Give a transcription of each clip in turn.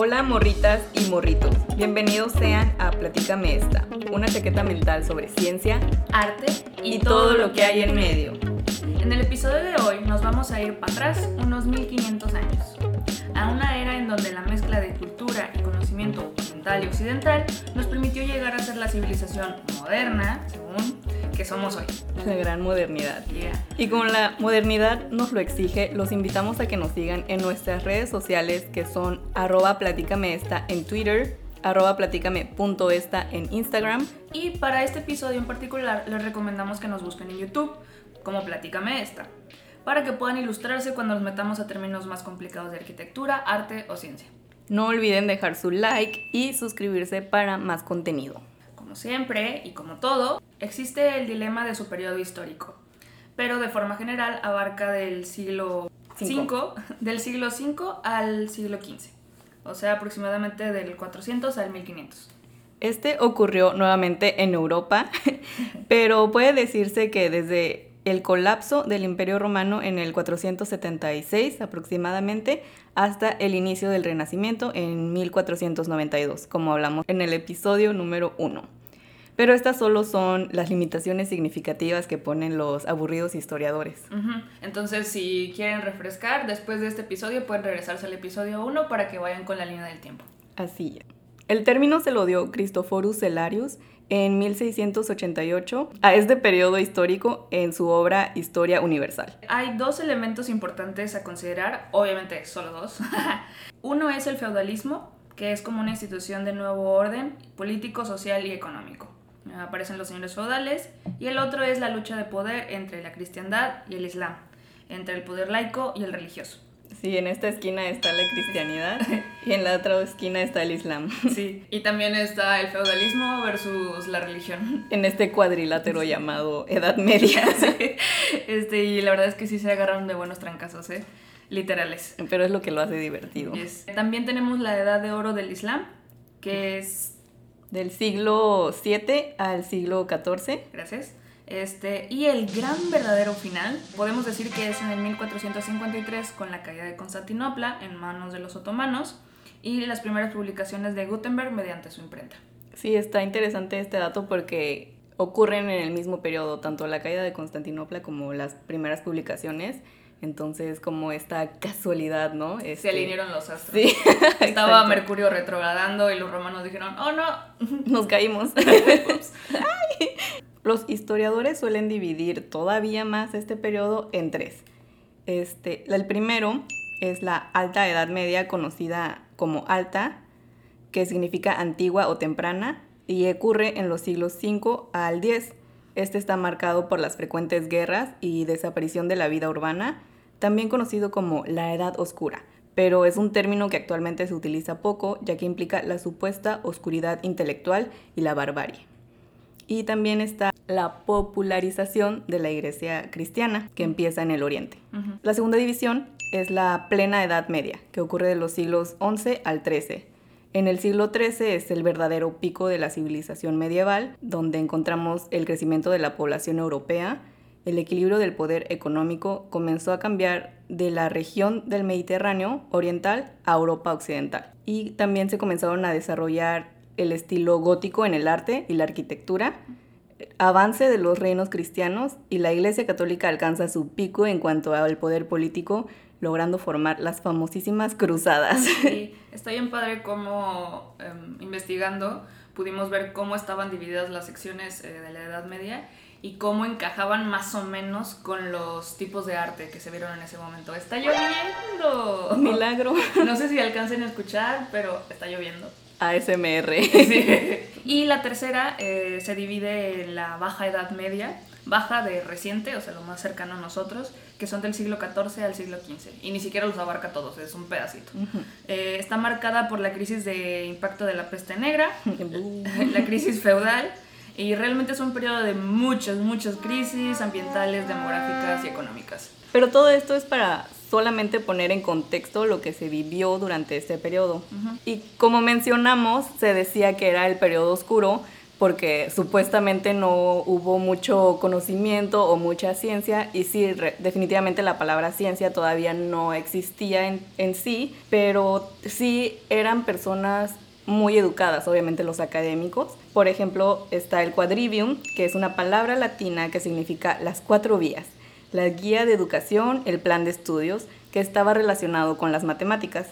Hola morritas y morritos, bienvenidos sean a Platícame esta, una chaqueta mental sobre ciencia, arte y, todo lo que hay en medio. En el episodio de hoy nos vamos a ir para atrás unos 1500 años, a una era en donde la mezcla de cultura y conocimiento oriental y occidental nos permitió llegar a ser la civilización moderna, según que somos hoy. La gran modernidad. Yeah. Y como la modernidad nos lo exige, los invitamos a que nos sigan en nuestras redes sociales que son arroba platicameesta en Twitter, arroba platicame.esta en Instagram. Y para este episodio en particular les recomendamos que nos busquen en YouTube como Platícame esta, para que puedan ilustrarse cuando nos metamos a términos más complicados de arquitectura, arte o ciencia. No olviden dejar su like y suscribirse para más contenido. Como siempre y como todo, existe el dilema de su periodo histórico, pero de forma general abarca del siglo. V, del siglo V al siglo XV, o sea, aproximadamente del 400 al 1500. Este ocurrió nuevamente en Europa, pero puede decirse que desde el colapso del Imperio Romano en el 476 aproximadamente hasta el inicio del Renacimiento en 1492, como hablamos en el episodio número 1. Pero estas solo son las limitaciones significativas que ponen los aburridos historiadores. Entonces, si quieren refrescar, después de este episodio pueden regresarse al episodio 1 para que vayan con la línea del tiempo. Así. El término se lo dio Cristoforus Celarius en 1688 a este periodo histórico en su obra Historia Universal. Hay dos elementos importantes a considerar, obviamente solo dos. Uno es el feudalismo, que es como una institución de nuevo orden político, social y económico. Aparecen los señores feudales. Y el otro es la lucha de poder entre la cristiandad y el islam, entre el poder laico y el religioso. Sí, en esta esquina está la cristianidad y en la otra esquina está el islam. Sí. Y también está el feudalismo versus la religión. En este cuadrilátero llamado Edad Media. Sí. Este, y la verdad es que sí se agarraron de buenos trancazos, ¿eh? Literales. Pero es lo que lo hace divertido. Yes. También tenemos la edad de oro del Islam, que es Del siglo 7 al siglo 14. Gracias. Este, y el gran verdadero final, podemos decir que es en el 1453 con la caída de Constantinopla en manos de los otomanos y las primeras publicaciones de Gutenberg mediante su imprenta. Sí, está interesante este dato porque ocurren en el mismo periodo, tanto la caída de Constantinopla como las primeras publicaciones. Entonces, como esta casualidad, ¿no? Se Este, alinearon los astros. Sí, Estaba. Mercurio retrogradando y los romanos dijeron, oh no, Nos caímos. Los historiadores suelen dividir todavía más este periodo en tres. Este, el primero es la Alta Edad Media, conocida como Alta, que significa antigua o temprana, y ocurre en los siglos 5 al 10. Este está marcado por las frecuentes guerras y desaparición de la vida urbana, también conocido como la Edad Oscura, pero es un término que actualmente se utiliza poco, ya que implica la supuesta oscuridad intelectual y la barbarie. Y también está la popularización de la iglesia cristiana, que empieza en el oriente. La segunda división es la plena Edad Media, que ocurre de los siglos 11 al 13. En el siglo XIII es el verdadero pico de la civilización medieval, donde encontramos el crecimiento de la población europea, el equilibrio del poder económico comenzó a cambiar de la región del Mediterráneo oriental a Europa occidental. Y también se comenzaron a desarrollar el estilo gótico en el arte y la arquitectura, avance de los reinos cristianos y la Iglesia Católica alcanza su pico en cuanto al poder político, logrando formar las famosísimas cruzadas. Sí, está bien padre cómo em, investigando pudimos ver cómo estaban divididas las secciones eh, de la Edad Media y cómo encajaban más o menos con los tipos de arte que se vieron en ese momento. ¡Está lloviendo! Milagro. No sé si alcancen a escuchar, pero está lloviendo. ASMR. Y la tercera eh, se divide en la Baja Edad Media, baja de reciente, o sea, lo más cercano a nosotros, que son del siglo XIV al siglo XV. Y ni siquiera los abarca todos, es un pedacito. Eh, está marcada por la crisis de impacto de la peste negra, la crisis feudal, y realmente es un periodo de muchas, muchas crisis ambientales, demográficas y económicas. Pero todo esto es para solamente poner en contexto lo que se vivió durante este periodo. Y como mencionamos, se decía que era el periodo oscuro, porque supuestamente no hubo mucho conocimiento o mucha ciencia y sí, definitivamente la palabra ciencia todavía no existía en, en sí, pero sí eran personas muy educadas, obviamente los académicos. Por ejemplo, está el quadrivium, que es una palabra latina que significa las cuatro vías, la guía de educación, el plan de estudios, que estaba relacionado con las matemáticas.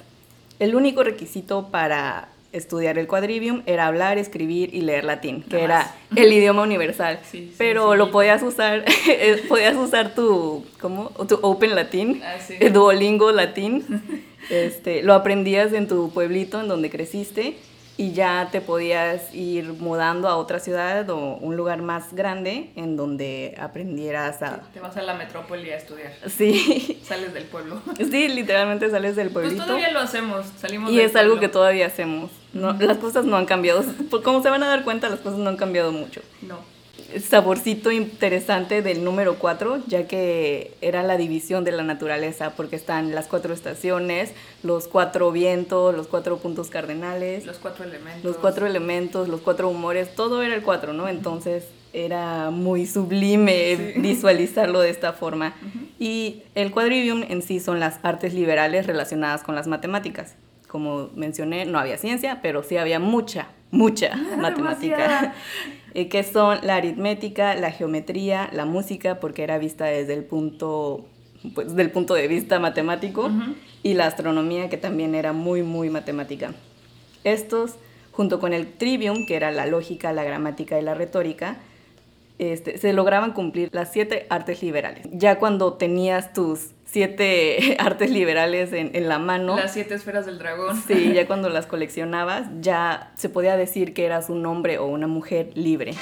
El único requisito para estudiar el quadrivium era hablar, escribir y leer latín, que era el idioma universal. Pero lo podías usar, eh, podías usar tu, ¿cómo? Tu Open Latín, ah, Duolingo Latín. Este, lo aprendías en tu pueblito en donde creciste y ya te podías ir mudando a otra ciudad o un lugar más grande en donde aprendieras a... te vas a la metrópoli a estudiar. Sí. Sales del pueblo. Sí, literalmente sales del pueblito. Pues todavía lo hacemos, salimos Y es algo que todavía hacemos. No, Las cosas no han cambiado. Como se van a dar cuenta, las cosas no han cambiado mucho. No saborcito interesante del número 4, ya que era la división de la naturaleza, porque están las cuatro estaciones, los cuatro vientos, los cuatro puntos cardenales, los cuatro elementos, los cuatro elementos, los cuatro humores, todo era el 4, ¿no? Entonces era muy sublime visualizarlo de esta forma. Y el quadrivium en sí son las artes liberales relacionadas con las matemáticas. Como mencioné, no había ciencia, pero sí había mucha, mucha matemática. Eh, que son la aritmética, la geometría, la música, porque era vista desde el punto, pues, del punto de vista matemático, y la astronomía, que también era muy, muy matemática. Estos, junto con el trivium, que era la lógica, la gramática y la retórica, este, se lograban cumplir las siete artes liberales. Ya cuando tenías tus siete artes liberales en, en, la mano. Las siete esferas del dragón. Sí, ya cuando las coleccionabas, ya se podía decir que eras un hombre o una mujer libre.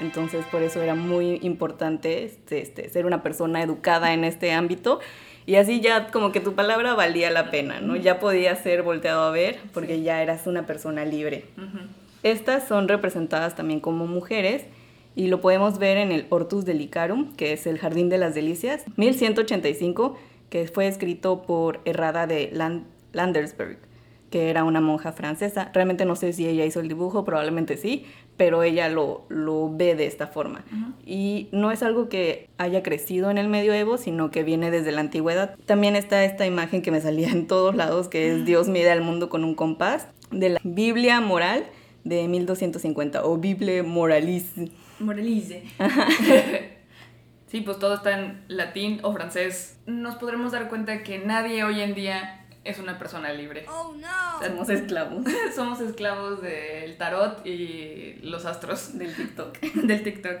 Entonces, por eso era muy importante este, este, ser una persona educada en este ámbito. Y así ya como que tu palabra valía la pena, ¿no? Ya podía ser volteado a ver porque ya eras una persona libre. Estas son representadas también como mujeres y lo podemos ver en el Hortus Delicarum, que es el Jardín de las Delicias, 1185, que fue escrito por Errada de Landersberg, que era una monja francesa. Realmente no sé si ella hizo el dibujo, probablemente sí, pero ella lo, lo ve de esta forma. Y no es algo que haya crecido en el medioevo, sino que viene desde la antigüedad. También está esta imagen que me salía en todos lados, que es Dios mide al mundo con un compás, de la Biblia moral de 1250, o Bible Moralis Moralice. sí, pues todo está en latín o francés. Nos podremos dar cuenta que nadie hoy en día es una persona libre. Oh, no. somos esclavos. somos esclavos del tarot y los astros. Del TikTok. del TikTok.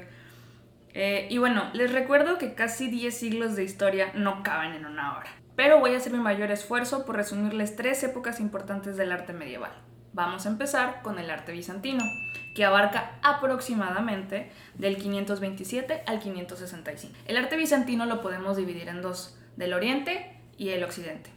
Eh, y bueno, les recuerdo que casi 10 siglos de historia no caben en una hora. Pero voy a hacer mi mayor esfuerzo por resumirles tres épocas importantes del arte medieval. Vamos a empezar con el arte bizantino, que abarca aproximadamente del 527 al 565. El arte bizantino lo podemos dividir en dos, del oriente y el occidente.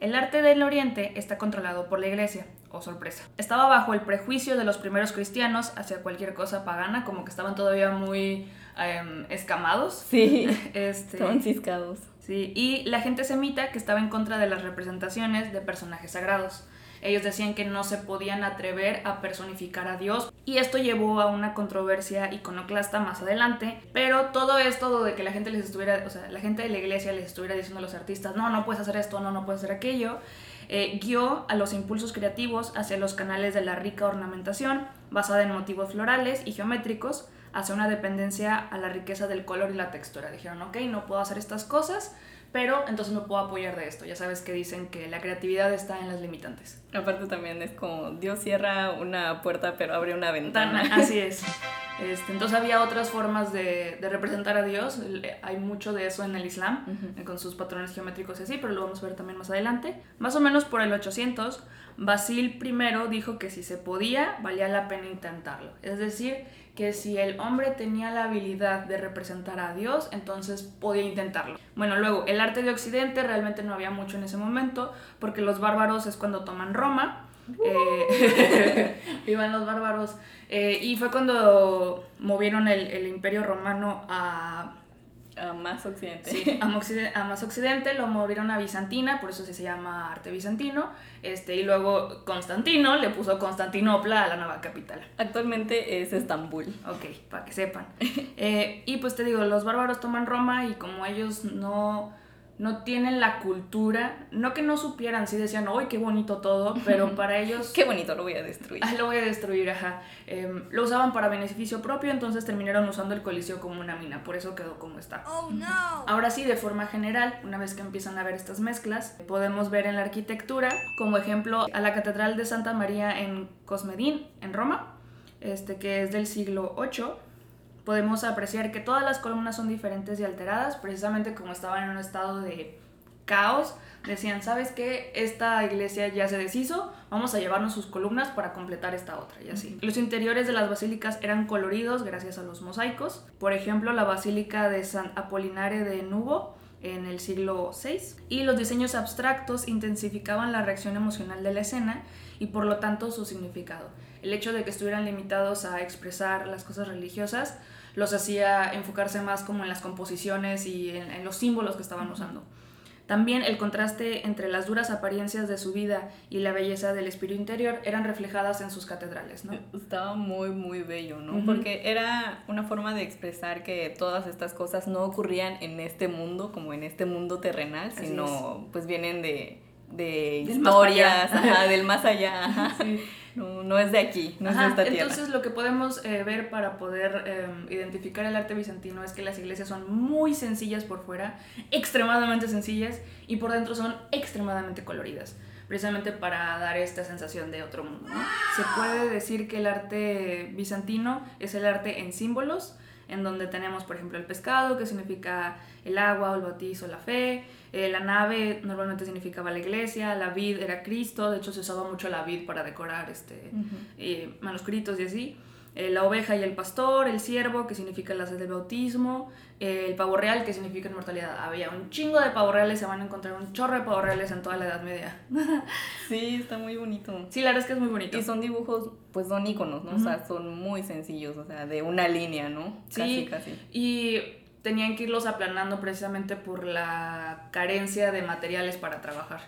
El arte del oriente está controlado por la iglesia, o oh sorpresa. Estaba bajo el prejuicio de los primeros cristianos hacia cualquier cosa pagana, como que estaban todavía muy em, escamados. Sí, este, ciscados. Sí, y la gente semita que estaba en contra de las representaciones de personajes sagrados. Ellos decían que no se podían atrever a personificar a Dios y esto llevó a una controversia iconoclasta más adelante, pero todo esto de que la gente les estuviera, o sea, la gente de la iglesia les estuviera diciendo a los artistas, no, no puedes hacer esto, no, no puedes hacer aquello, eh, guió a los impulsos creativos hacia los canales de la rica ornamentación, basada en motivos florales y geométricos, hacia una dependencia a la riqueza del color y la textura. Dijeron, ok, no puedo hacer estas cosas, pero entonces me puedo apoyar de esto. Ya sabes que dicen que la creatividad está en las limitantes. Aparte también es como Dios cierra una puerta pero abre una ventana. Así es. Este, entonces había otras formas de, de, representar a Dios. Hay mucho de eso en el Islam, con sus patrones geométricos y así, pero lo vamos a ver también más adelante. Más o menos por el 800, Basil I dijo que si se podía, valía la pena intentarlo. Es decir, que si el hombre tenía la habilidad de representar a Dios, entonces podía intentarlo. Bueno, luego, el arte de Occidente realmente no había mucho en ese momento, porque los bárbaros es cuando toman Roma. Eh, iban los bárbaros. Eh, y fue cuando movieron el, el imperio romano a A más occidente. Sí, a, occidente, a más occidente lo movieron a Bizantina, por eso se llama arte bizantino. Este, y luego Constantino le puso Constantinopla a la nueva capital. Actualmente es Estambul. Ok, para que sepan. Eh, y pues te digo, los bárbaros toman Roma y como ellos no no tienen la cultura, no que no supieran, sí decían, ¡ay, qué bonito todo! Pero para ellos... ¡Qué bonito, lo voy a destruir! Ah, lo voy a destruir, ajá. Em, lo usaban para beneficio propio, entonces terminaron usando el coliseo como una mina, por eso quedó como está. Oh, no. Ahora sí, de forma general, una vez que empiezan a ver estas mezclas, podemos ver en la arquitectura, como ejemplo, a la Catedral de Santa María en Cosmedín, en Roma, este, que es del siglo VIII podemos apreciar que todas las columnas son diferentes y alteradas, precisamente como estaban en un estado de caos. Decían, ¿sabes qué? Esta iglesia ya se deshizo, vamos a llevarnos sus columnas para completar esta otra, y así. Los interiores de las basílicas eran coloridos gracias a los mosaicos. Por ejemplo, la basílica de San Apolinare de Nubo en el siglo VI. Y los diseños abstractos intensificaban la reacción emocional de la escena y por lo tanto su significado. El hecho de que estuvieran limitados a expresar las cosas religiosas los hacía enfocarse más como en las composiciones y en, los símbolos que estaban usando. También el contraste entre las duras apariencias de su vida y la belleza del espíritu interior eran reflejadas en sus catedrales, ¿no? Estaba muy, muy bello, ¿no? Porque era una forma de expresar que todas estas cosas no ocurrían en este mundo, como en este mundo terrenal, sino pues vienen de, de historias, del más allá. No, no, es de aquí, no es de esta tierra. Entonces lo que podemos eh, ver para poder em, identificar el arte bizantino es que las iglesias son muy sencillas por fuera, extremadamente sencillas, y por dentro son extremadamente coloridas, precisamente para dar esta sensación de otro mundo. Se puede decir que el arte bizantino es el arte en símbolos, en donde tenemos, por ejemplo, el pescado, que significa el agua el bautizo, la fe. Eh, la nave normalmente significaba la iglesia, la vid era Cristo, de hecho se usaba mucho la vid para decorar este, eh, manuscritos y así. Eh, la oveja y el pastor, el siervo, que significa la sed del bautismo, el pavo real, que significa inmortalidad. Había un chingo de pavo reales, se van a encontrar un chorro de pavo reales en toda la Edad Media. sí, está muy bonito. Sí, la verdad es que es muy bonito. Y son dibujos, pues son iconos, ¿no? O sea, son muy sencillos, o sea, de una línea, ¿no? Sí, casi, casi. Y tenían que irlos aplanando precisamente por la carencia de materiales para trabajar.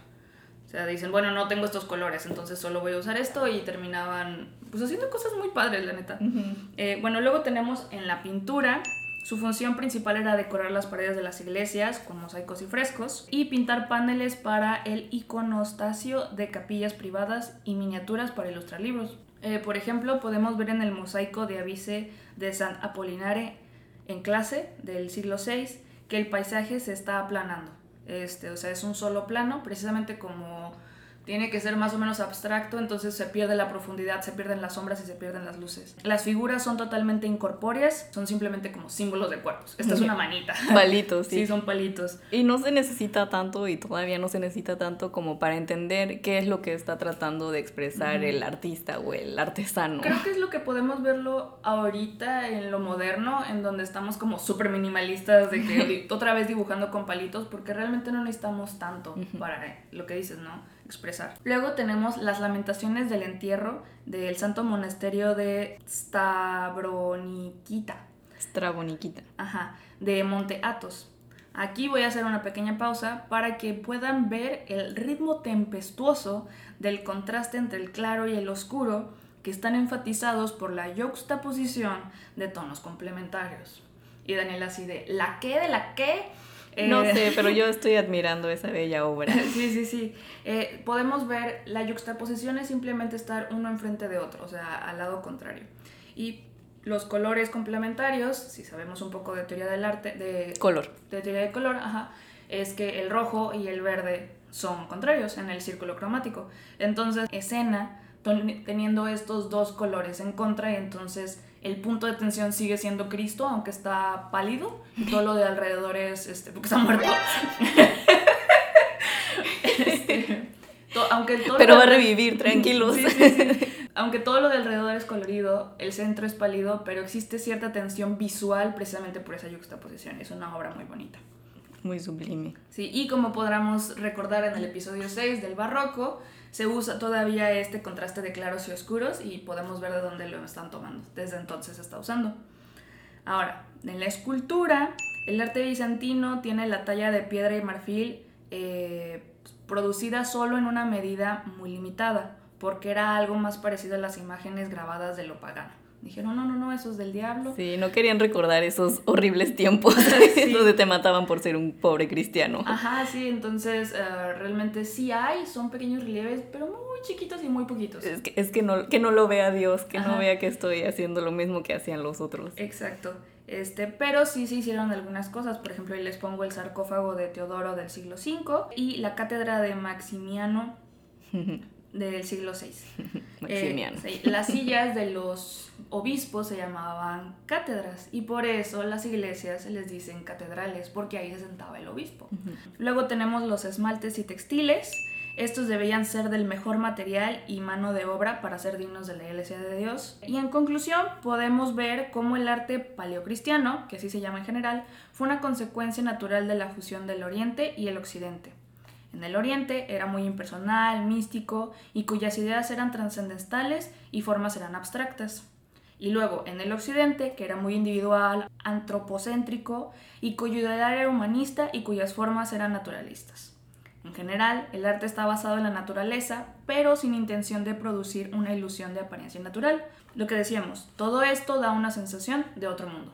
O sea, dicen, bueno, no tengo estos colores, entonces solo voy a usar esto y terminaban pues haciendo cosas muy padres, la neta. Eh, bueno, luego tenemos en la pintura, su función principal era decorar las paredes de las iglesias con mosaicos y frescos y pintar paneles para el iconostasio de capillas privadas y miniaturas para ilustrar libros. Eh, por ejemplo, podemos ver en el mosaico de Avise de San Apolinare en clase del siglo VI que el paisaje se está aplanando. Este, o sea, es un solo plano, precisamente como tiene que ser más o menos abstracto, entonces se pierde la profundidad, se pierden las sombras y se pierden las luces. Las figuras son totalmente incorpóreas, son simplemente como símbolos de cuerpos. Esta es una manita. Palitos, sí. Sí, son palitos. Y no se necesita tanto, y todavía no se necesita tanto como para entender qué es lo que está tratando de expresar el artista o el artesano. Creo que es lo que podemos verlo ahorita en lo moderno, en donde estamos como súper minimalistas, de que otra vez dibujando con palitos, porque realmente no necesitamos tanto para lo que dices, ¿no? Expresar. Luego tenemos las lamentaciones del entierro del santo monasterio de Stavronikita. Stavronikita. Ajá, de Monte Athos. Aquí voy a hacer una pequeña pausa para que puedan ver el ritmo tempestuoso del contraste entre el claro y el oscuro que están enfatizados por la juxtaposición de tonos complementarios. Y Daniel así de, ¿la qué de la qué? No eh, sé, pero yo estoy admirando esa bella obra. sí, sí, sí. Eh, podemos ver la juxtaposición es simplemente estar uno enfrente de otro, o sea, al lado contrario. Y los colores complementarios, si sabemos un poco de teoría del arte, de color, de teoría de color, ajá, es que el rojo y el verde son contrarios en el círculo cromático. Entonces, escena teniendo estos dos colores en contra y entonces el punto de tensión sigue siendo Cristo, aunque está pálido, y todo lo de alrededor es, este, porque está muerto. Este, aunque Pero va a revivir, tranquilos. aunque todo lo de alrededor es colorido, el centro es pálido, pero existe cierta tensión visual precisamente por esa juxtaposición. Es una obra muy bonita. Muy sublime. Sí, y como podremos recordar en el episodio 6 del barroco, se usa todavía este contraste de claros y oscuros y podemos ver de dónde lo están tomando. Desde entonces se está usando. Ahora, en la escultura El arte bizantino tiene la talla de piedra y marfil eh, producida solo en una medida muy limitada, porque era algo más parecido a las imágenes grabadas de lo pagano. Dijeron, no, no, no, eso es del diablo. Sí, no querían recordar esos horribles tiempos donde te mataban por ser un pobre cristiano. Ajá, sí, entonces eh, realmente sí hay, son pequeños relieves, pero muy chiquitos y muy poquitos. Es que, es que, no, que no lo vea Dios, que no vea que estoy haciendo lo mismo que hacían los otros. Exacto. Este, pero sí se hicieron algunas cosas, por ejemplo, ahí les pongo el sarcófago de Teodoro del siglo V y la cátedra de Maximiano del siglo VI. Maximiano. Eh, las sillas de los obispos se llamaban cátedras y por eso las iglesias se les dicen catedrales, porque ahí se sentaba el obispo. Luego tenemos los esmaltes y textiles. Estos debían ser del mejor material y mano de obra para ser dignos de la Iglesia de Dios. Y en conclusión, podemos ver cómo el arte paleocristiano, que así se llama en general, fue una consecuencia natural de la fusión del Oriente y el Occidente. En el Oriente era muy impersonal, místico y cuyas ideas eran trascendentales y formas eran abstractas. Y luego en el Occidente, que era muy individual, antropocéntrico y cuyo ideal era humanista y cuyas formas eran naturalistas. En general, el arte está basado en la naturaleza, pero sin intención de producir una ilusión de apariencia natural. Lo que decíamos, todo esto da una sensación de otro mundo.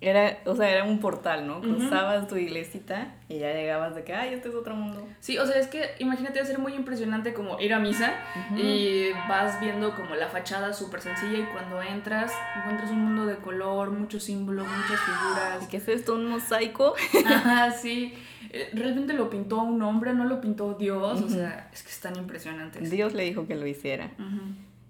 Era, o sea, era un portal, ¿no? Cruzabas tu iglesita y ya llegabas de que, ay, este es otro mundo. Sí, o sea, es que imagínate, va a ser muy impresionante como ir a misa y vas viendo como la fachada súper sencilla y cuando entras encuentras un mundo de color, muchos símbolos, muchas figuras. ¿Qué es esto? ¿Un mosaico? Ajá, sí. Eh, realmente lo pintó un hombre, no lo pintó Dios, o sea, es que es tan impresionante. Dios le dijo que lo hiciera.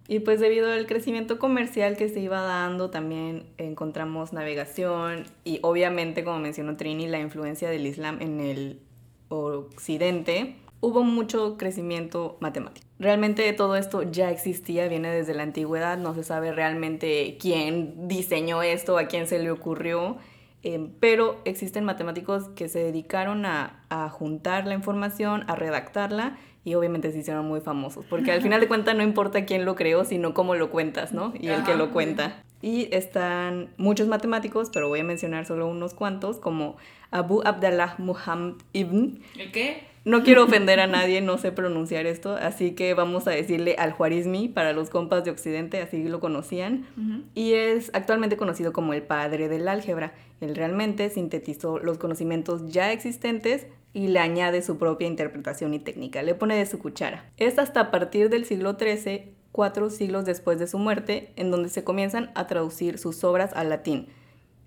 Y pues debido al crecimiento comercial que se iba dando, también encontramos navegación y obviamente, como mencionó Trini, la influencia del Islam en el occidente. Hubo mucho crecimiento matemático. Realmente todo esto ya existía, viene desde la antigüedad, no se sabe realmente quién diseñó esto, a quién se le ocurrió, eh, pero existen matemáticos que se dedicaron a, a juntar la información, a redactarla y obviamente se hicieron muy famosos, porque al final de cuentas no importa quién lo creó, sino cómo lo cuentas, ¿no? Y el que lo cuenta. Y están muchos matemáticos, pero voy a mencionar solo unos cuantos, como Abu Abdallah Muhammad ibn. ¿El qué? No quiero ofender a nadie, no sé pronunciar esto, así que vamos a decirle al Juarizmi para los compas de Occidente, así lo conocían. Y es actualmente conocido como el padre del álgebra. Él realmente sintetizó los conocimientos ya existentes y le añade su propia interpretación y técnica, le pone de su cuchara. Es hasta a partir del siglo XIII, cuatro siglos después de su muerte, en donde se comienzan a traducir sus obras al latín,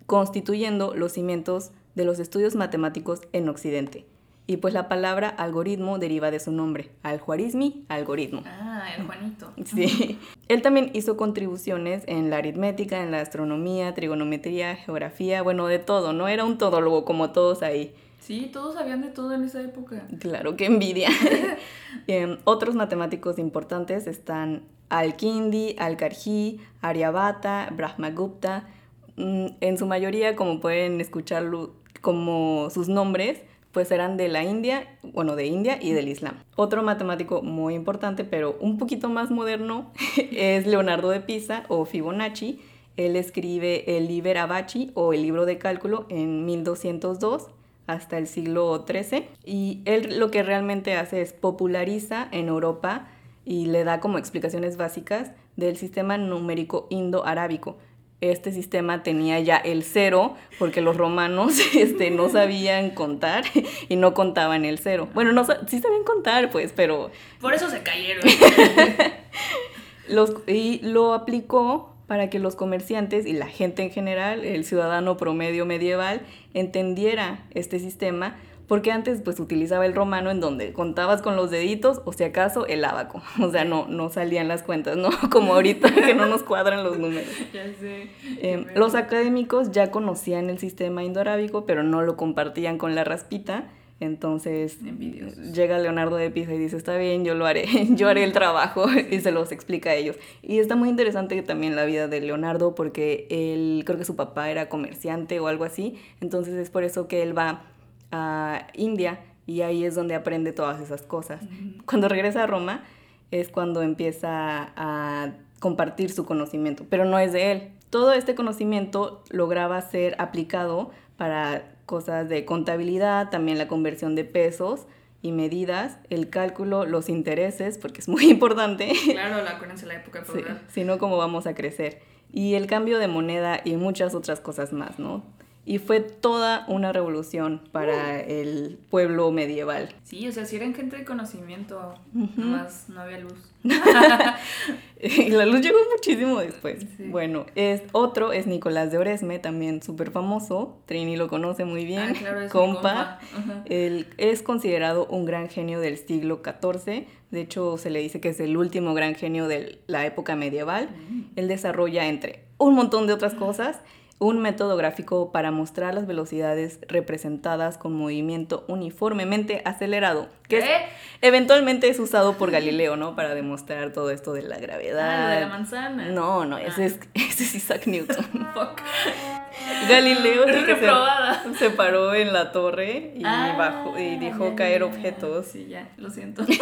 constituyendo los cimientos de los estudios matemáticos en Occidente. Y pues la palabra algoritmo deriva de su nombre, al-Juarizmi, algoritmo. Ah, el Juanito. Sí. Él también hizo contribuciones en la aritmética, en la astronomía, trigonometría, geografía, bueno, de todo, ¿no? Era un todólogo como todos ahí. Sí, todos sabían de todo en esa época. Claro, qué envidia. Em, otros matemáticos importantes están Al-Kindi, Al-Karji, Aryabhata, Brahmagupta. Mm, en su mayoría, como pueden escucharlo, como sus nombres, pues eran de la India, bueno, de India y del Islam. Otro matemático muy importante, pero un poquito más moderno, es Leonardo de Pisa o Fibonacci. Él escribe el Liber Abaci o el libro de cálculo en 1202 hasta el siglo XIII y él lo que realmente hace es populariza en Europa y le da como explicaciones básicas del sistema numérico indo-arábico. Este sistema tenía ya el cero porque los romanos este, no sabían contar y no contaban el cero. Bueno, no, sí sabían contar, pues, pero... Por eso se cayeron. los, y lo aplicó para que los comerciantes y la gente en general, el ciudadano promedio medieval, entendiera este sistema, porque antes pues utilizaba el romano en donde contabas con los deditos o si acaso el abaco, o sea, no, no salían las cuentas, ¿no? Como ahorita que no nos cuadran los números. Ya sé. Em, los académicos ya conocían el sistema indoarábico, pero no lo compartían con la raspita, entonces llega Leonardo de Pisa y dice, está bien, yo lo haré, yo haré el trabajo y se los explica a ellos. Y está muy interesante también la vida de Leonardo porque él, creo que su papá era comerciante o algo así, entonces es por eso que él va a India y ahí es donde aprende todas esas cosas. Cuando regresa a Roma es cuando empieza a compartir su conocimiento, pero no es de él. Todo este conocimiento lograba ser aplicado para cosas de contabilidad, también la conversión de pesos y medidas, el cálculo, los intereses, porque es muy importante. Claro, la acuérdense la época Sí, feudal. si no, ¿cómo vamos a crecer? Y el cambio de moneda y muchas otras cosas más, ¿no? Y fue toda una revolución para el pueblo medieval. Sí, o sea, si eran gente de conocimiento, Ujú. más no había luz. Y la luz llegó muchísimo después. Sí. Bueno, es, otro es Nicolás de Oresme, también súper famoso. Trini lo conoce muy bien. Ah, claro, es compa. compa. Él es considerado un gran genio del siglo XIV. De hecho, se le dice que es el último gran genio de la época medieval. Mm. Él desarrolla, entre un montón de otras cosas, un método gráfico para mostrar las velocidades representadas con movimiento uniformemente acelerado, que eventualmente es usado por Galileo, ¿no? Para demostrar todo esto de la gravedad. Ah, lo de la manzana. No, no, ese Ah. es, ese es Isaac Newton. Fuck. Galileo se, se paró en la torre y Ah, bajó y dejó ya, caer ya, objetos. Sí, ya, lo siento.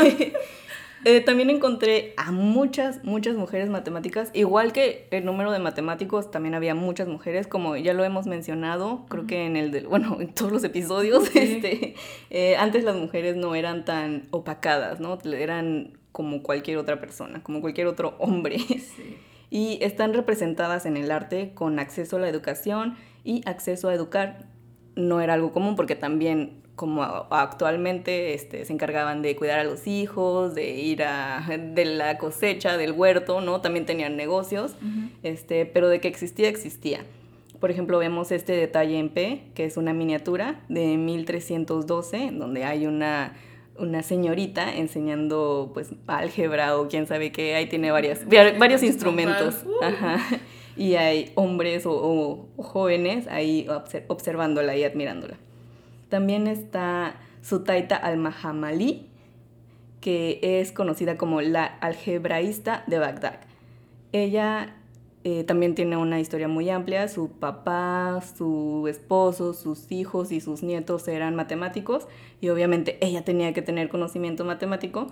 Eh, también encontré a muchas, muchas mujeres matemáticas. Igual que el número de matemáticos, también había muchas mujeres, como ya lo hemos mencionado, creo que en el del, bueno, en todos los episodios, Sí. este, eh, antes las mujeres no eran tan opacadas, ¿no? Eran como cualquier otra persona, como cualquier otro hombre. Sí. Y están representadas en el arte con acceso a la educación y acceso a educar. No era algo común porque también como actualmente este, se encargaban de cuidar a los hijos, de ir a de la cosecha, del huerto, ¿no? También tenían negocios, Ujú. este, pero de que existía, existía. Por ejemplo, vemos este detalle en P, que es una miniatura de 1312, en donde hay una, una señorita enseñando pues álgebra o quién sabe qué, ahí tiene varias, va- varios instrumentos. Uh. Ajá. Y hay hombres o, o- jóvenes ahí obser- observándola y admirándola. También está Sutaita al-Mahamali, que es conocida como la algebraísta de Bagdad. Ella eh, también tiene una historia muy amplia. Su papá, su esposo, sus hijos y sus nietos eran matemáticos y obviamente ella tenía que tener conocimiento matemático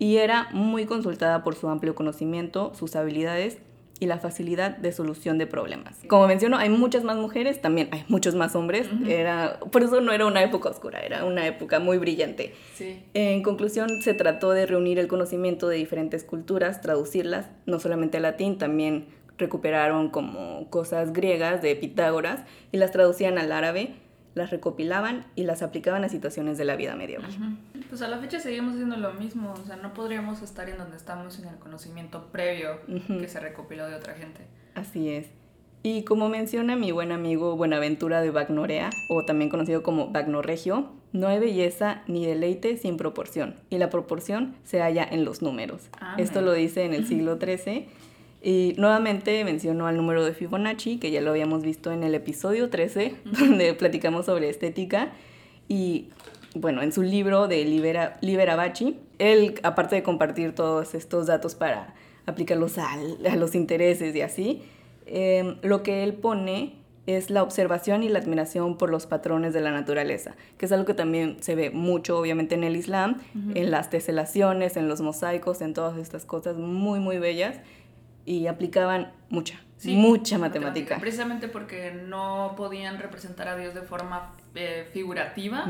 y era muy consultada por su amplio conocimiento, sus habilidades y la facilidad de solución de problemas. Como menciono, hay muchas más mujeres, también hay muchos más hombres. Era, por eso no era una época oscura, era una época muy brillante. Sí. En conclusión, se trató de reunir el conocimiento de diferentes culturas, traducirlas, no solamente al latín, también recuperaron como cosas griegas de Pitágoras y las traducían al árabe, las recopilaban y las aplicaban a situaciones de la vida medieval. Ujú. Pues a la fecha seguimos haciendo lo mismo, o sea, no podríamos estar en donde estamos sin el conocimiento previo Ujú. que se recopiló de otra gente. Así es. Y como menciona mi buen amigo Buenaventura de Bagnorea, o también conocido como Bagnorregio, no hay belleza ni deleite sin proporción, y la proporción se halla en los números. Amén. Esto lo dice en el siglo XIII. Y nuevamente menciono al número de Fibonacci, que ya lo habíamos visto en el episodio 13, donde platicamos sobre estética. Y bueno, en su libro de Libera, Liberabachi, él, aparte de compartir todos estos datos para aplicarlos al- a, los intereses y así, eh, lo que él pone es la observación y la admiración por los patrones de la naturaleza, que es algo que también se ve mucho obviamente en el Islam, en las teselaciones, en los mosaicos, en todas estas cosas muy, muy bellas, y aplicaban mucha, Sí, mucha matemática. Precisamente porque no podían representar a Dios de forma eh, figurativa,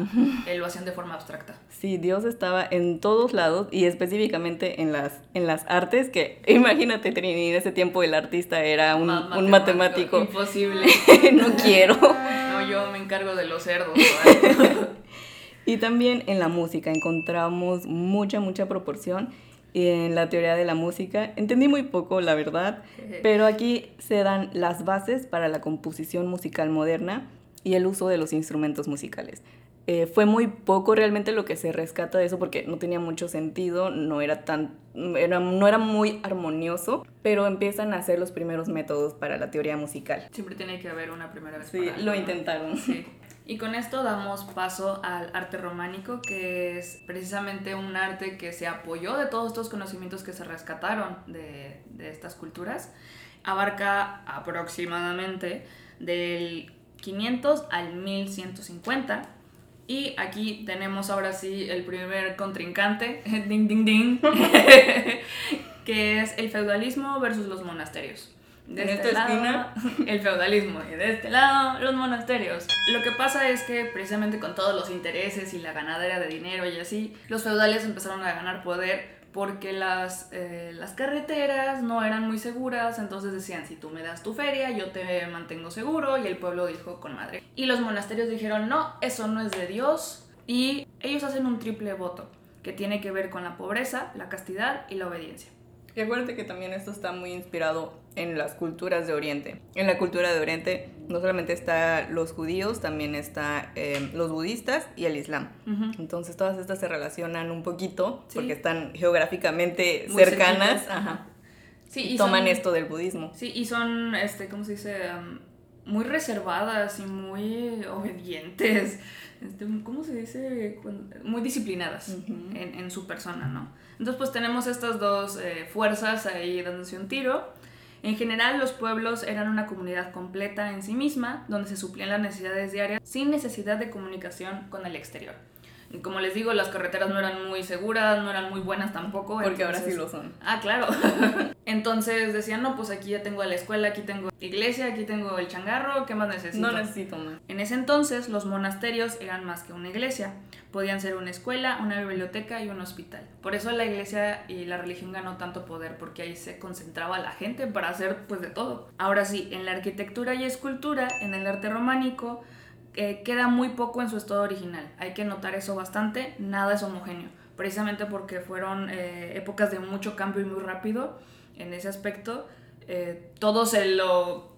eh, lo hacían de forma abstracta. Sí, Dios estaba en todos lados y específicamente en las, en las artes, que imagínate, Trini, en ese tiempo el artista era un, Ma- un matemático. Imposible. no quiero. No, yo me encargo de los cerdos. Y también en la música encontramos mucha, mucha proporción. En la teoría de la música entendí muy poco, la verdad, pero aquí se dan las bases para la composición musical moderna y el uso de los instrumentos musicales. Eh, fue muy poco realmente lo que se rescata de eso porque no tenía mucho sentido, no era tan, era, no era muy armonioso, pero empiezan a hacer los primeros métodos para la teoría musical. Siempre tiene que haber una primera vez. Sí, para lo intentaron. Sí. Y con esto damos paso al arte románico, que es precisamente un arte que se apoyó de todos estos conocimientos que se rescataron de, de estas culturas. Abarca aproximadamente del 500 al 1150. Y aquí tenemos ahora sí el primer contrincante, ding ding ding, que es el feudalismo versus los monasterios. De En este esta lado, el feudalismo y de este lado los monasterios. Lo que pasa es que precisamente con todos los intereses y la ganadera de dinero y así, los feudales empezaron a ganar poder porque las, eh, las carreteras no eran muy seguras, entonces decían, si tú me das tu feria, yo te mantengo seguro, y el pueblo dijo con madre. Y los monasterios dijeron, no, eso no es de Dios, y ellos hacen un triple voto, que tiene que ver con la pobreza, la castidad y la obediencia. Y acuérdate que también esto está muy inspirado en las culturas de Oriente. En la cultura de Oriente no solamente está los judíos, también está eh, los budistas y el islam. Ujú. Entonces todas estas se relacionan un poquito Sí. porque están geográficamente Muy cercanas ajá, Sí, y y toman son- esto del budismo. Sí, y son, este, ¿cómo se dice? Um, muy reservadas y muy obedientes. Este, ¿Cómo se dice? Muy disciplinadas Ujú. en, en su persona, ¿no? Entonces, pues tenemos estas dos eh, fuerzas ahí dándose un tiro. En general, los pueblos eran una comunidad completa en sí misma, donde se suplían las necesidades diarias sin necesidad de comunicación con el exterior. Y Como les digo, las carreteras no eran muy seguras, no eran muy buenas tampoco. Porque ahora sí lo son. Ah, claro. Entonces decían, no, pues aquí ya tengo la escuela, aquí tengo iglesia, aquí tengo el changarro, ¿qué más necesito? No necesito más. En ese entonces los monasterios eran más que una iglesia, podían ser una escuela, una biblioteca y un hospital. Por eso la iglesia y la religión ganó tanto poder, porque ahí se concentraba la gente para hacer pues de todo. Ahora sí, en la arquitectura y escultura, en el arte románico, eh, queda muy poco en su estado original. Hay que notar eso bastante, nada es homogéneo, precisamente porque fueron eh, épocas de mucho cambio y muy rápido en ese aspecto. Eh, todo se lo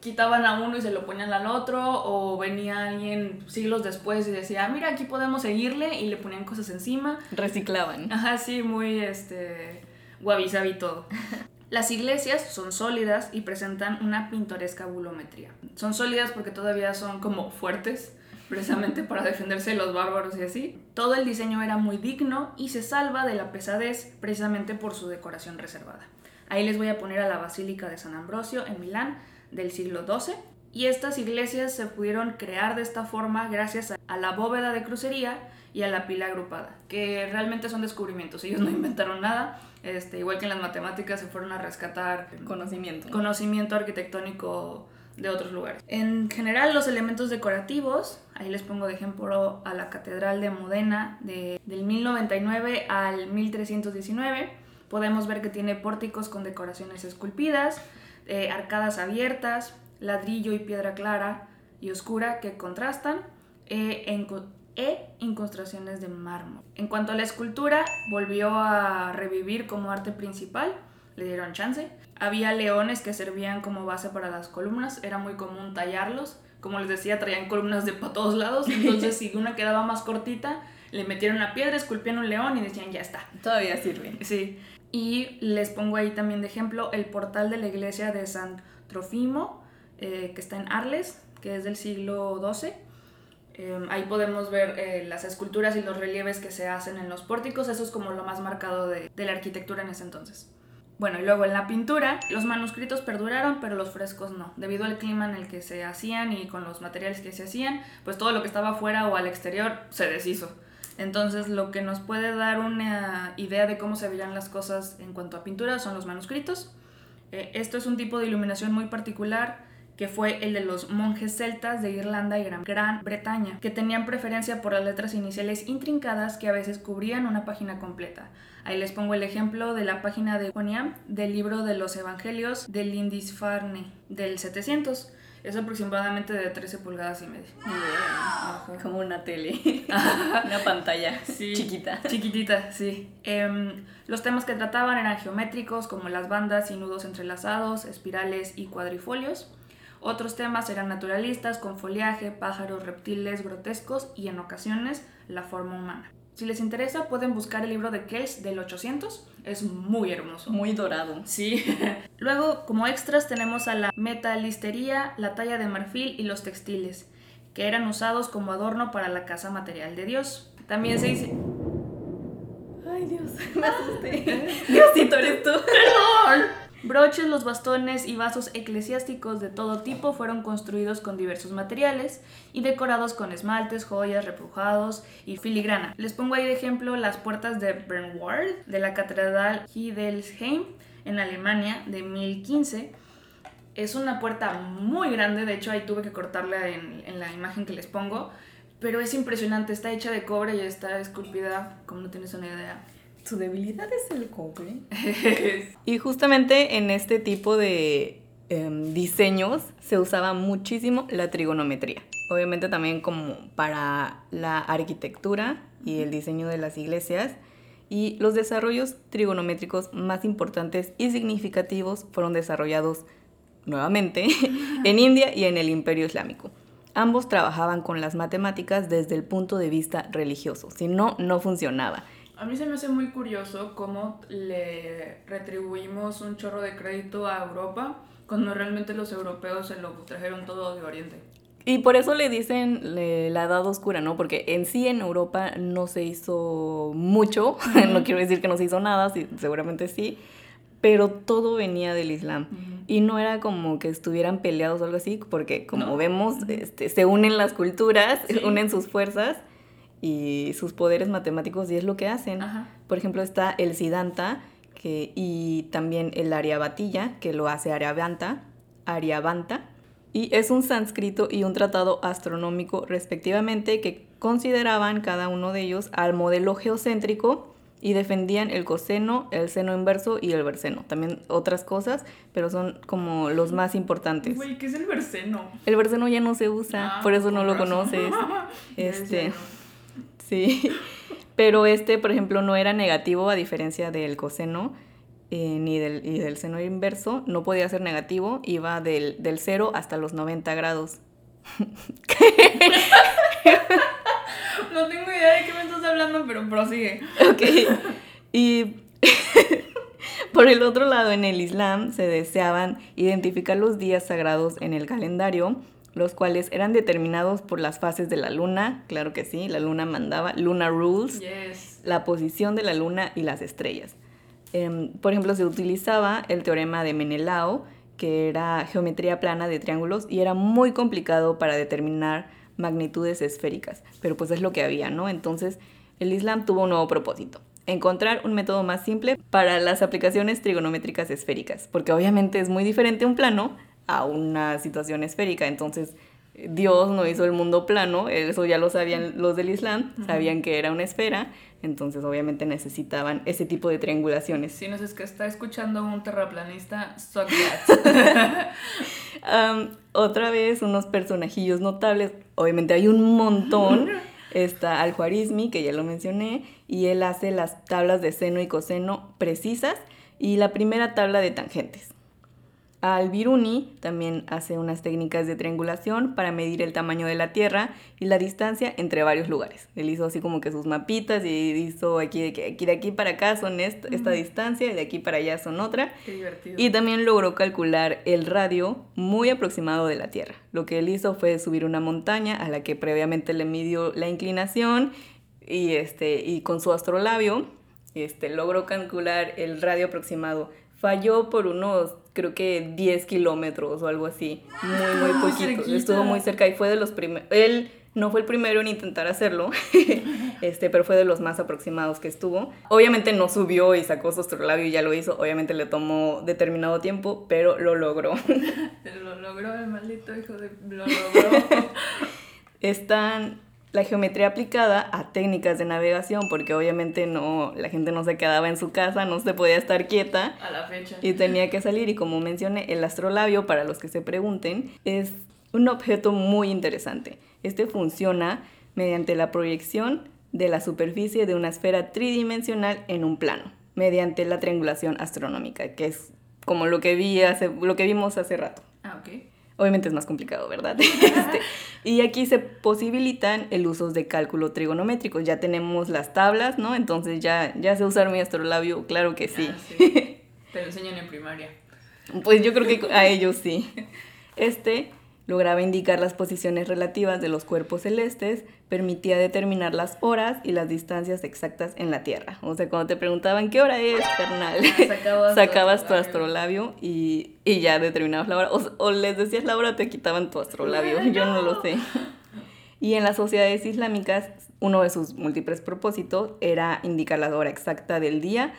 quitaban a uno y se lo ponían al otro, o venía alguien siglos después y decía, "Ah, mira, aquí podemos seguirle, y le ponían cosas encima. Reciclaban. Ajá, sí, muy este, wabi sabi todo. Las iglesias son sólidas y presentan una pintoresca bulometría. Son sólidas porque todavía son como fuertes, precisamente para defenderse de los bárbaros y así. Todo el diseño era muy digno y se salva de la pesadez precisamente por su decoración reservada. Ahí les voy a poner a la Basílica de San Ambrosio en Milán del siglo XII. Y estas iglesias se pudieron crear de esta forma gracias a- la bóveda de crucería y a la pila agrupada, que realmente son descubrimientos. Ellos no inventaron nada, este, igual que en las matemáticas se fueron a rescatar Conocimiento. conocimiento arquitectónico de otros lugares. En general, los elementos decorativos, ahí les pongo de ejemplo a la Catedral de Modena de, del 1099 al 1319, podemos ver que tiene pórticos con decoraciones esculpidas, eh, arcadas abiertas, ladrillo y piedra clara y oscura que contrastan, eh, en e incrustaciones de mármol. En cuanto a la escultura, volvió a revivir como arte principal, le dieron chance. Había leones que servían como base para las columnas, era muy común tallarlos. Como les decía, traían columnas de para todos lados, entonces si una quedaba más cortita, le metieron una piedra, esculpían un león y decían, ya está. Todavía sirve. Sí. Y les pongo ahí también de ejemplo el portal de la iglesia de San Trofimo, eh, que está en Arles, que es del siglo XII. Eh, ahí podemos ver eh, las esculturas y los relieves que se hacen en los pórticos, eso es como lo más marcado de, de la arquitectura en ese entonces. Bueno, y luego en la pintura, los manuscritos perduraron, pero los frescos no. Debido al clima en el que se hacían y con los materiales que se hacían, pues todo lo que estaba afuera o al exterior se deshizo. Entonces, lo que nos puede dar una idea de cómo se veían las cosas en cuanto a pintura son los manuscritos. Eh, esto es un tipo de iluminación muy particular que fue el de los monjes celtas de Irlanda y Gran, Bretaña, que tenían preferencia por las letras iniciales intrincadas que a veces cubrían una página completa. Ahí les pongo el ejemplo de la página de Juaniam del libro de los Evangelios de Lindisfarne del 700. Es aproximadamente de 13 pulgadas y media. Como una tele. una pantalla Sí. chiquita. Chiquitita, sí. Em, los temas que trataban eran geométricos, como las bandas y nudos entrelazados, espirales y cuadrifolios. Otros temas eran naturalistas, con follaje, pájaros, reptiles, grotescos y en ocasiones la forma humana. Si les interesa, pueden buscar el libro de Kells del 800. Es muy hermoso. Muy dorado. Sí. Luego, como extras, tenemos a la metalistería, la talla de marfil y los textiles, que eran usados como adorno para la casa material de Dios. También se dice... Ay, Dios, me asusté. Diosito, eres tú. Broches, los bastones y vasos eclesiásticos de todo tipo fueron construidos con diversos materiales y decorados con esmaltes, joyas, repujados y filigrana. Les pongo ahí de ejemplo las puertas de Bernward de la Catedral Hildesheim en Alemania de 1015 Es una puerta muy grande, de hecho ahí tuve que cortarla en, en la imagen que les pongo, pero es impresionante, está hecha de cobre y está esculpida, como no tienes una idea. Su debilidad es el cobre. y justamente en este tipo de em, diseños se usaba muchísimo la trigonometría. Obviamente también como para la arquitectura y el diseño de las iglesias. Y los desarrollos trigonométricos más importantes y significativos fueron desarrollados nuevamente en India y en el Imperio Islámico. Ambos trabajaban con las matemáticas desde el punto de vista religioso, si no, no funcionaba. A mí se me hace muy curioso cómo le retribuimos un chorro de crédito a Europa cuando realmente los europeos se lo trajeron todo de Oriente. Y por eso le dicen la edad oscura, ¿no? Porque en sí en Europa no se hizo mucho, no quiero decir que no se hizo nada, seguramente sí, pero todo venía del Islam. Y no era como que estuvieran peleados o algo así, porque como vemos, este, se unen las culturas, unen sus fuerzas y sus poderes matemáticos y es lo que hacen. Por ejemplo, está el Siddhanta que, y también el Aryabhatilla, que lo hace Aryabhanta, Aryabhanta, y es un sánscrito y un tratado astronómico respectivamente que consideraban cada uno de ellos al modelo geocéntrico y defendían el coseno, el seno inverso y el verseno. También otras cosas, pero son como los más importantes. Güey, ¿qué es el verseno? El verseno ya no se usa, ah, por eso no lo conoces. este Sí, pero este, por ejemplo, no era negativo a diferencia del coseno eh, ni del, y del seno inverso. No podía ser negativo, iba del, del 0 hasta los 90 grados. no tengo idea de qué me estás hablando, pero prosigue. Ok. Y por el otro lado, en el Islam se deseaban identificar los días sagrados en el calendario los cuales eran determinados por las fases de la luna, claro que sí, la luna mandaba, Luna Rules, la posición de la luna y las estrellas. Em, por ejemplo, se utilizaba el teorema de Menelao, que era geometría plana de triángulos y era muy complicado para determinar magnitudes esféricas, pero pues es lo que había, ¿no? Entonces, el Islam tuvo un nuevo propósito, encontrar un método más simple para las aplicaciones trigonométricas esféricas, porque obviamente es muy diferente un plano a una situación esférica. Entonces, Dios no hizo el mundo plano, eso ya lo sabían los del Islam, sabían que era una esfera, entonces obviamente necesitaban ese tipo de triangulaciones. Si nos es que está escuchando un terraplanista, suck um, otra vez, unos personajillos notables, obviamente hay un montón. Está Al-Khwarizmi, que ya lo mencioné, y él hace las tablas de seno y coseno precisas y la primera tabla de tangentes. Al-Biruni también hace unas técnicas de triangulación para medir el tamaño de la Tierra y la distancia entre varios lugares. Él hizo así como que sus mapitas y hizo aquí de, aquí, de aquí para acá son esta, distancia y de aquí para allá son otra. Qué divertido. Y también logró calcular el radio muy aproximado de la Tierra. Lo que él hizo fue subir una montaña a la que previamente le midió la inclinación y, este, y con su astrolabio este, logró calcular el radio aproximado falló por unos, creo que 10 kilómetros o algo así. Muy, muy ah, poquito. Estuvo muy cerca y fue de los primeros. Él no fue el primero en intentar hacerlo, este, pero fue de los más aproximados que estuvo. Obviamente no subió y sacó su astrolabio y ya lo hizo. Obviamente le tomó determinado tiempo, pero lo logró. lo logró el maldito hijo de... Lo logró. Están la geometría aplicada a técnicas de navegación, porque obviamente no, la gente no se quedaba en su casa, no se podía estar quieta. A la fecha. Y tenía que salir. Y como mencioné, el astrolabio, para los que se pregunten, es un objeto muy interesante. Este funciona mediante la proyección de la superficie de una esfera tridimensional en un plano, mediante la triangulación astronómica, que es como lo que, vi hace, lo que vimos hace rato. Ah, ok. Obviamente es más complicado, ¿verdad? Este, y aquí se posibilitan el uso de cálculo trigonométrico. Ya tenemos las tablas, ¿no? Entonces ya, ya sé usar mi astrolabio, claro que sí. Ah, Te lo enseñan en primaria. Pues yo creo que a ellos sí. Este lograba indicar las posiciones relativas de los cuerpos celestes, permitía determinar las horas y las distancias exactas en la Tierra. O sea, cuando te preguntaban qué hora es, carnal, ah, sacabas, tu astrolabio y, y, ya determinabas la hora. O, les decías la hora, te quitaban tu astrolabio. Yo no lo sé. Y en las sociedades islámicas, uno de sus múltiples propósitos era indicar la hora exacta del día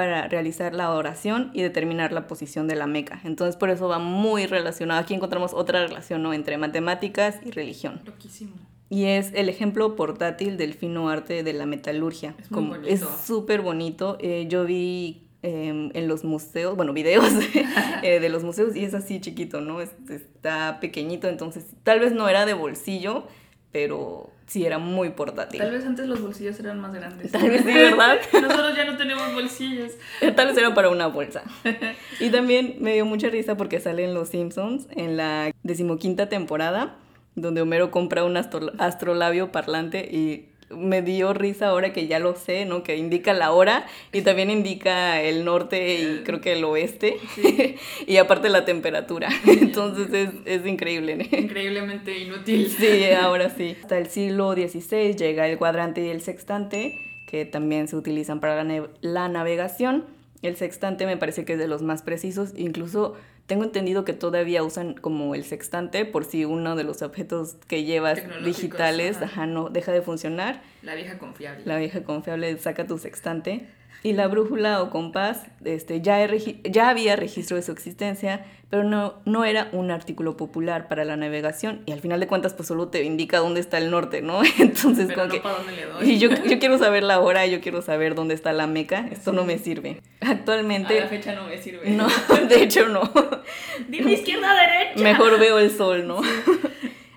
para realizar la oración y determinar la posición de la Meca. Entonces por eso va muy relacionado. Aquí encontramos otra relación ¿no? entre matemáticas y religión. Loquísimo. Y es el ejemplo portátil del fino arte de la metalurgia. Es muy bonito. Es súper bonito. Eh, yo vi eh, en los museos, bueno, videos eh, de los museos y es así chiquito, ¿no? Es- está pequeñito, entonces tal vez no era de bolsillo, pero sí era muy portátil. Tal vez antes los bolsillos eran más grandes. Tal vez sí, ¿verdad? Nosotros ya no tenemos bolsillos. Tal vez era para una bolsa. Y también me dio mucha risa porque sale en Los Simpsons en la decimoquinta temporada, donde Homero compra un astro- astrolabio parlante y me dio risa ahora que ya lo sé, ¿no? Que indica la hora y también indica el norte y creo que el oeste y aparte la temperatura. Entonces es, es increíble. ¿no? Increíblemente inútil. Sí, ahora sí. Hasta el siglo XVI llega el cuadrante y el sextante, que también se utilizan para la, la navegación. El sextante me parece que es de los más precisos. Incluso tengo entendido que todavía usan como el sextante por si uno de los objetos que llevas digitales ajá. ajá, no deja de funcionar. La vieja confiable. La vieja confiable saca tu sextante. Y la brújula o compás, este, ya, he ya había registro de su existencia, pero no, no era un artículo popular para la navegación. Y al final de cuentas, pues solo te indica dónde está el norte, ¿no? Entonces, Pero como no que... para dónde le doy. Y yo, yo quiero saber la hora, yo quiero saber dónde está la meca. Esto no me sirve. A la Actualmente, fecha no me sirve. no, de hecho no. Dime izquierda, derecha. Mejor veo el sol, ¿no?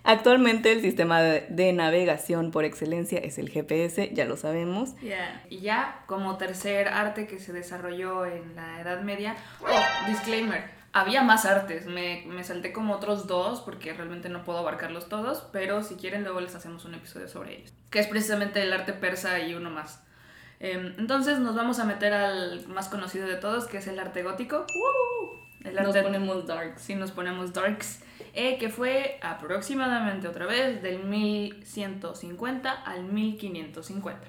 Actualmente el sistema de, de navegación por excelencia es el GPS, ya lo sabemos. Ya. Y ya, como tercer arte que se desarrolló en la Edad Media, oh, disclaimer, había más artes, me, me salté como otros dos porque realmente no puedo abarcarlos todos, pero si quieren luego les hacemos un episodio sobre ellos, que es precisamente el arte persa y uno más. Em, Entonces nos vamos a meter al más conocido de todos, que es el arte gótico. ¡Uh! El Nos ponemos darks. si nos ponemos darks, eh, que fue aproximadamente otra vez del 1150 al 1550.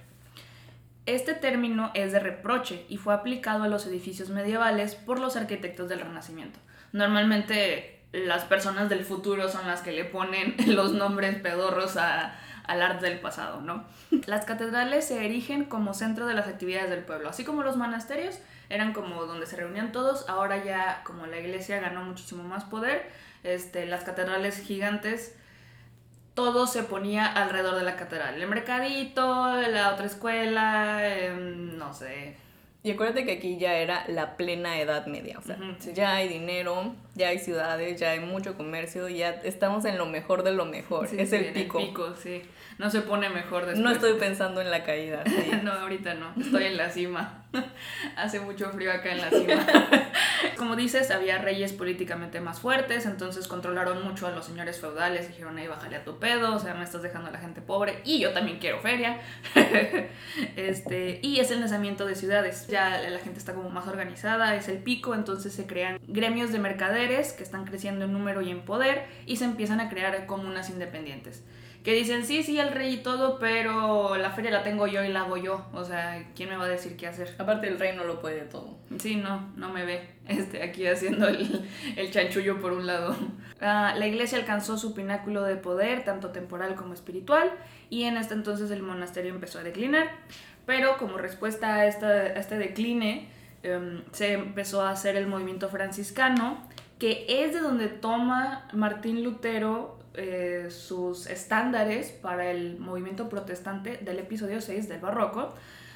Este término es de reproche y fue aplicado a los edificios medievales por los arquitectos del Renacimiento. Normalmente las personas del futuro son las que le ponen los nombres pedorros a- al arte del pasado, ¿no? Las catedrales se erigen como centro de las actividades del pueblo, así como los monasterios eran como donde se reunían todos, ahora ya como la iglesia ganó muchísimo más poder, este, las catedrales gigantes todo se ponía alrededor de la catedral. El mercadito, la otra escuela, em, no sé. Y acuérdate que aquí ya era la plena edad media, o sea, sí. ya hay dinero, ya hay ciudades, ya hay mucho comercio, ya estamos en lo mejor de lo mejor, Sí, es sí, el en pico. sí. No se pone mejor después. No estoy pensando en la caída. sí. no, ahorita no. Estoy en la cima. Hace mucho frío acá en la cima. Como dices, había reyes políticamente más fuertes, entonces controlaron mucho a los señores feudales. Dijeron, ahí bájale a tu pedo, o sea, me estás dejando a la gente pobre y yo también quiero feria. este, y es el nacimiento de ciudades. Ya la gente está como más organizada, es el pico, entonces se crean gremios de que están creciendo en número y en poder y se empiezan a crear comunas independientes que dicen, sí, sí, el rey y todo, pero la feria la tengo yo y la hago yo. O sea, ¿quién me va a decir qué hacer? Aparte el rey no lo puede todo. Sí, no, no me ve este, aquí haciendo el, el chanchullo por un lado. Ah, la iglesia alcanzó su pináculo de poder, tanto temporal como espiritual, y en este entonces el monasterio empezó a declinar. Pero como respuesta a, esta, a este decline, em, se empezó a hacer el movimiento franciscano, que es de donde toma Martín Lutero eh, sus estándares para el movimiento protestante del episodio 6 del barroco,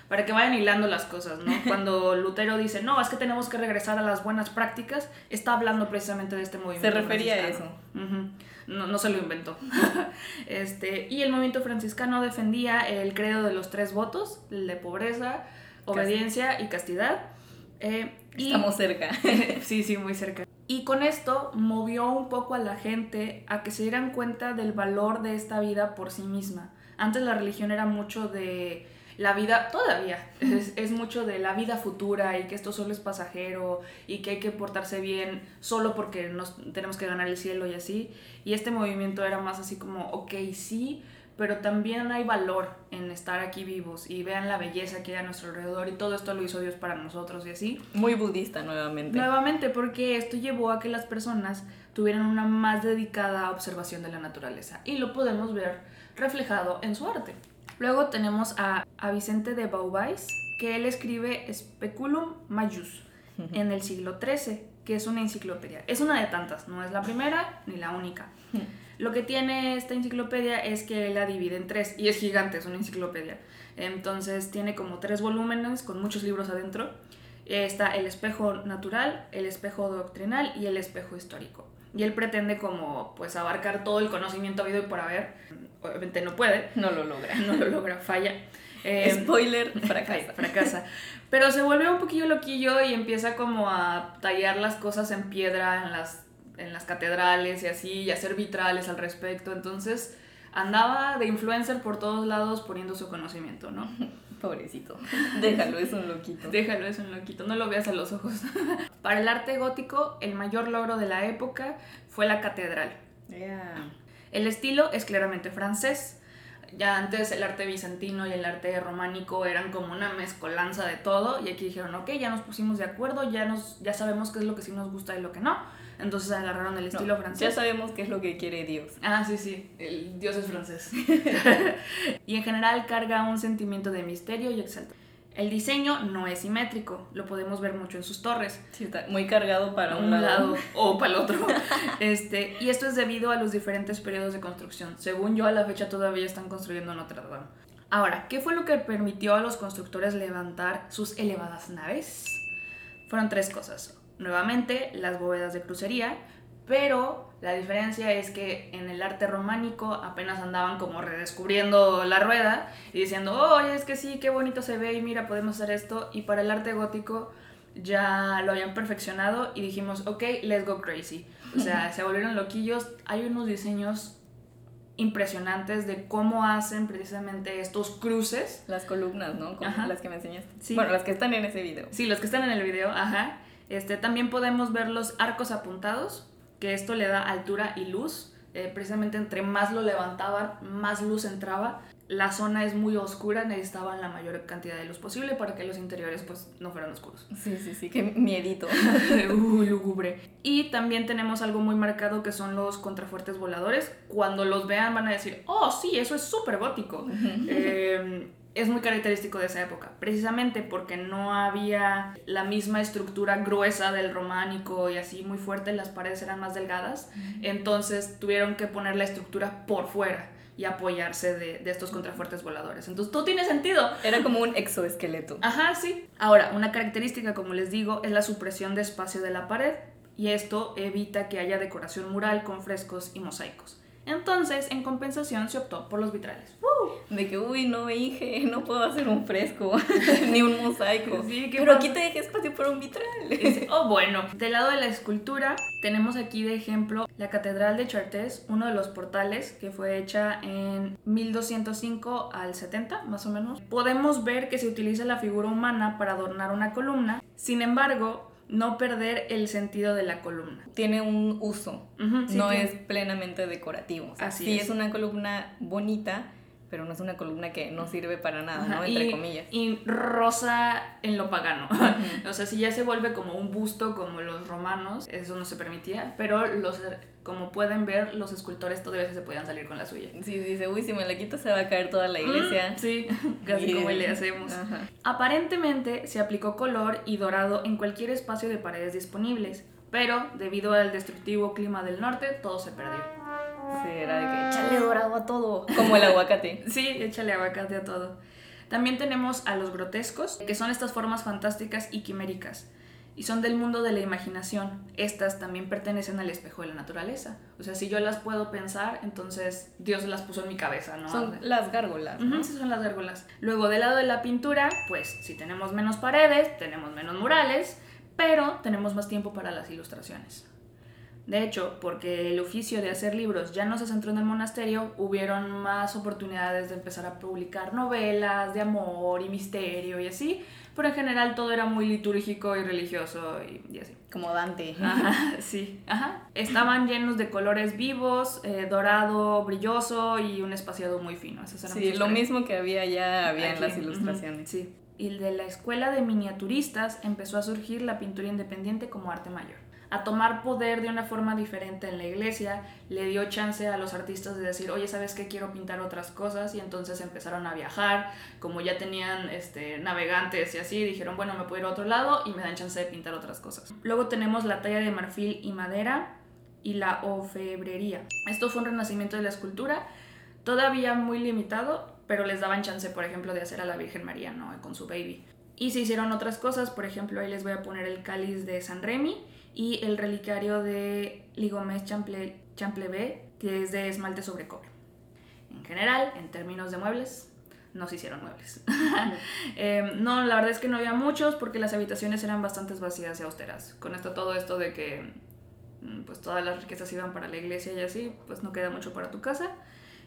para que vayan hilando las cosas, ¿no? Cuando Lutero dice, no, es que tenemos que regresar a las buenas prácticas, está hablando precisamente de este movimiento. Se refería a. Ujú. No, no se lo inventó. este, y el movimiento franciscano defendía el credo de los tres votos, el de pobreza, obediencia y castidad. Eh, y- Estamos cerca. sí, sí, muy cerca. Y con esto movió un poco a la gente a que se dieran cuenta del valor de esta vida por sí misma. Antes la religión era mucho de la vida, todavía, es, es mucho de la vida futura y que esto solo es pasajero y que hay que portarse bien solo porque nos tenemos que ganar el cielo y así. Y este movimiento era más así como, ok, sí, pero también hay valor en estar aquí vivos y vean la belleza que hay a nuestro alrededor y todo esto lo hizo Dios para nosotros y así. Muy budista nuevamente. Nuevamente, porque esto llevó a que las personas tuvieran una más dedicada observación de la naturaleza y lo podemos ver reflejado en su arte. Luego tenemos a, a Vicente de Beauvais, que él escribe Speculum Majus en el siglo XIII, que es una enciclopedia. Es una de tantas, no es la primera ni la única. Lo que tiene esta enciclopedia es que la divide en tres, y es gigante, es una enciclopedia. Entonces tiene como tres volúmenes con muchos libros adentro. Está el espejo natural, el espejo doctrinal y el espejo histórico. Y él pretende como pues abarcar todo el conocimiento habido y por haber. Obviamente no puede. No lo logra. No lo logra, falla. Eh, Spoiler, fracasa. fracasa. Pero se vuelve un poquillo loquillo y empieza como a tallar las cosas en piedra en las, en las catedrales y así, y hacer vitrales al respecto. Entonces andaba de influencer por todos lados poniendo su conocimiento, ¿no? Pobrecito. Déjalo, es un loquito. Déjalo, es un loquito. No lo veas a los ojos. Para el arte gótico, el mayor logro de la época fue la catedral. El estilo es claramente francés. Ya antes el arte bizantino y el arte románico eran como una mezcolanza de todo y aquí dijeron, ok, ya nos pusimos de acuerdo, ya, nos, ya sabemos qué es lo que sí nos gusta y lo que no. Entonces agarraron el estilo francés. Ya sabemos qué es lo que quiere Dios. Ah, sí, sí, el Dios es francés. y en general carga un sentimiento de misterio y exaltación. El diseño no es simétrico, lo podemos ver mucho en sus torres. Sí, está muy cargado para un, lado. o para el otro. este, y esto es debido a los diferentes periodos de construcción. Según yo, a la fecha todavía están construyendo Notre Dame. Ahora, ¿qué fue lo que permitió a los constructores levantar sus elevadas naves? Fueron tres cosas. Nuevamente, las bóvedas de crucería, pero la diferencia es que en el arte románico apenas andaban como redescubriendo la rueda y diciendo, oye, es que sí, qué bonito se ve y mira, podemos hacer esto. Y para el arte gótico ya lo habían perfeccionado y dijimos, ok, let's go crazy. O sea, se volvieron loquillos. Hay unos diseños impresionantes de cómo hacen precisamente estos cruces. Las columnas, ¿no? Como las que me enseñaste. Sí. Bueno, las que están en ese video. Sí, los que están en el video, ajá. Este, también podemos ver los arcos apuntados, que esto le da altura y luz. Eh, precisamente entre más lo levantaban, más luz entraba. La zona es muy oscura, necesitaban la mayor cantidad de luz posible para que los interiores pues no fueran oscuros. Sí, sí, sí, qué miedito. uh, lúgubre. Y también tenemos algo muy marcado que son los contrafuertes voladores. Cuando los vean van a decir, oh sí, eso es súper gótico. eh, es muy característico de esa época, precisamente porque no había la misma estructura gruesa del románico y así muy fuerte, las paredes eran más delgadas, entonces tuvieron que poner la estructura por fuera y apoyarse de, de, estos contrafuertes voladores. Entonces, todo tiene sentido. Era como un exoesqueleto. Ajá, sí. Ahora, una característica, como les digo, es la supresión de espacio de la pared y esto evita que haya decoración mural con frescos y mosaicos. Entonces, en compensación, se optó por los vitrales. De que, uy, no, Inge, no puedo hacer un fresco ni un mosaico. Pero aquí te dejé espacio para un vitral. oh, bueno. Del lado de la escultura, tenemos aquí de ejemplo la Catedral de Chartres, uno de los portales que fue hecha en 1205 al 70, más o menos. Podemos ver que se utiliza la figura humana para adornar una columna. Sin embargo, no perder el sentido de la columna. Tiene un uso, no es plenamente decorativo. Así sí es. una columna bonita, pero no es una columna que no sirve para nada, ¿no? Entre comillas. Y rosa en lo pagano. o sea, si ya se vuelve como un busto como los romanos, eso no se permitía, pero los como pueden ver, los escultores todavía se podían salir con la suya. Sí, dice, uy, si me la quito se va a caer toda la iglesia. sí, casi como le hacemos. Aparentemente se aplicó color y dorado en cualquier espacio de paredes disponibles, pero debido al destructivo clima del norte, todo se perdió. Sí, era de que échale dorado a todo. Como el aguacate. sí, échale aguacate a todo. También tenemos a los grotescos, que son estas formas fantásticas y quiméricas y son del mundo de la imaginación. Estas también pertenecen al espejo de la naturaleza. O sea, si yo las puedo pensar, entonces Dios las puso en mi cabeza, ¿no? Son las gárgolas. ¿no? sí, son las gárgolas. Luego, del lado de la pintura, pues si tenemos menos paredes, tenemos menos murales, pero tenemos más tiempo para las ilustraciones. De hecho, porque el oficio de hacer libros ya no se centró en el monasterio, hubieron más oportunidades de empezar a publicar novelas de amor y misterio y así, pero en general todo era muy litúrgico y religioso y, así. Como Dante. Ajá, sí, ajá. Estaban llenos de colores vivos, eh, dorado, brilloso y un espaciado muy fino. sí, lo mismo que había ya había en las ilustraciones. sí. Y de la escuela de miniaturistas empezó a surgir la pintura independiente como arte mayor. A tomar poder de una forma diferente en la iglesia, le dio chance a los artistas de decir, oye, ¿sabes qué? Quiero pintar otras cosas y entonces empezaron a viajar, como ya tenían este, navegantes y así, dijeron, bueno, me puedo ir a otro lado y me dan chance de pintar otras cosas. Luego tenemos la talla de marfil y madera y la ofebrería. Esto fue un renacimiento de la escultura, todavía muy limitado, pero les daban chance, por ejemplo, de hacer a la Virgen María, ¿no? Con su baby. Y se hicieron otras cosas, por ejemplo, ahí les voy a poner el cáliz de San Remy y el relicario de Ligomés Chample, Champlevé, que es de esmalte sobre cobre. En general, en términos de muebles, no se hicieron muebles. eh, no, la verdad es que no había muchos porque las habitaciones eran bastante vacías y austeras. Con esto todo esto de que mm, pues todas las riquezas iban para la iglesia y así, pues no queda mucho para tu casa.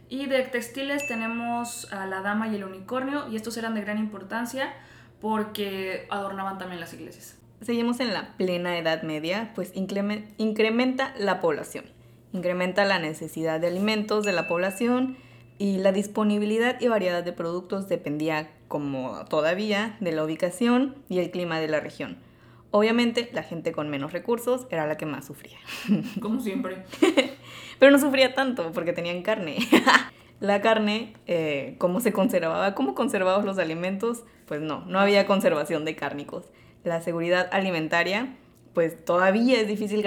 Y de textiles tenemos a la dama y el unicornio y estos eran de gran importancia porque adornaban también las iglesias. Seguimos en la plena Edad Media, pues incrementa la población, incrementa la necesidad de alimentos de la población y la disponibilidad y variedad de productos dependía, como todavía, de la ubicación y el clima de la región. Obviamente, la gente con menos recursos era la que más sufría. Como siempre. Pero no sufría tanto porque tenían carne. la carne, eh, ¿cómo se conservaba? ¿Cómo conservaban los alimentos? Pues no, no había conservación de cárnicos la seguridad alimentaria, pues todavía es difícil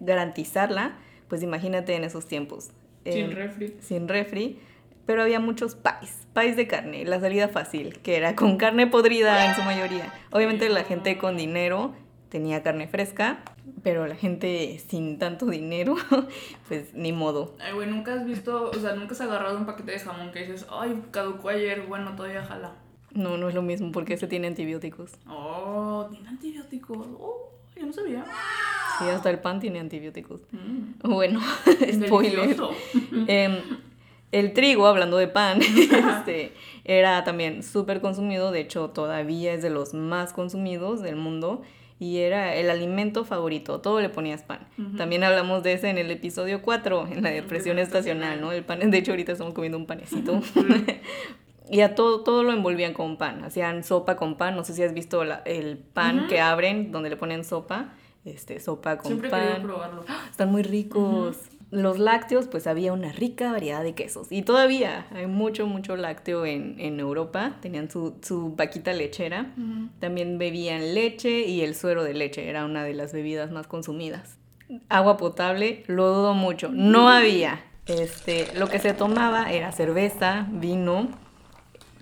garantizarla, pues imagínate en esos tiempos. Sin refri. Sin refri, pero había muchos pies, pies de carne, la salida fácil, que era con carne podrida en su mayoría. Obviamente la gente con dinero tenía carne fresca, pero la gente sin tanto dinero, pues ni modo. Ay, güey, nunca has visto, o sea, nunca has agarrado un paquete de jamón que dices, ay, caducó ayer, bueno, todavía jala. No, no es lo mismo porque se tiene antibióticos. Oh, tiene antibióticos. Oh, yo no sabía. Sí, hasta el pan tiene antibióticos. Mm. Bueno, spoiler. Em, el trigo, hablando de pan, este, era también súper consumido, de hecho todavía es de los más consumidos del mundo y era el alimento favorito, todo le ponías pan. También hablamos de ese en el episodio 4, en la depresión estacional, ¿no? El pan, de hecho ahorita estamos comiendo un panecito, y a todo, todo lo envolvían con pan. Hacían sopa con pan. No sé si has visto el pan que abren donde le ponen sopa. Este, sopa con Siempre pan. probarlo. Están muy ricos. Los lácteos, pues había una rica variedad de quesos. Y todavía hay mucho, mucho lácteo en, Europa. Tenían su, su vaquita lechera. También bebían leche y el suero de leche. Era una de las bebidas más consumidas. Agua potable, lo dudo mucho. No había. Este, lo que se tomaba era cerveza, vino,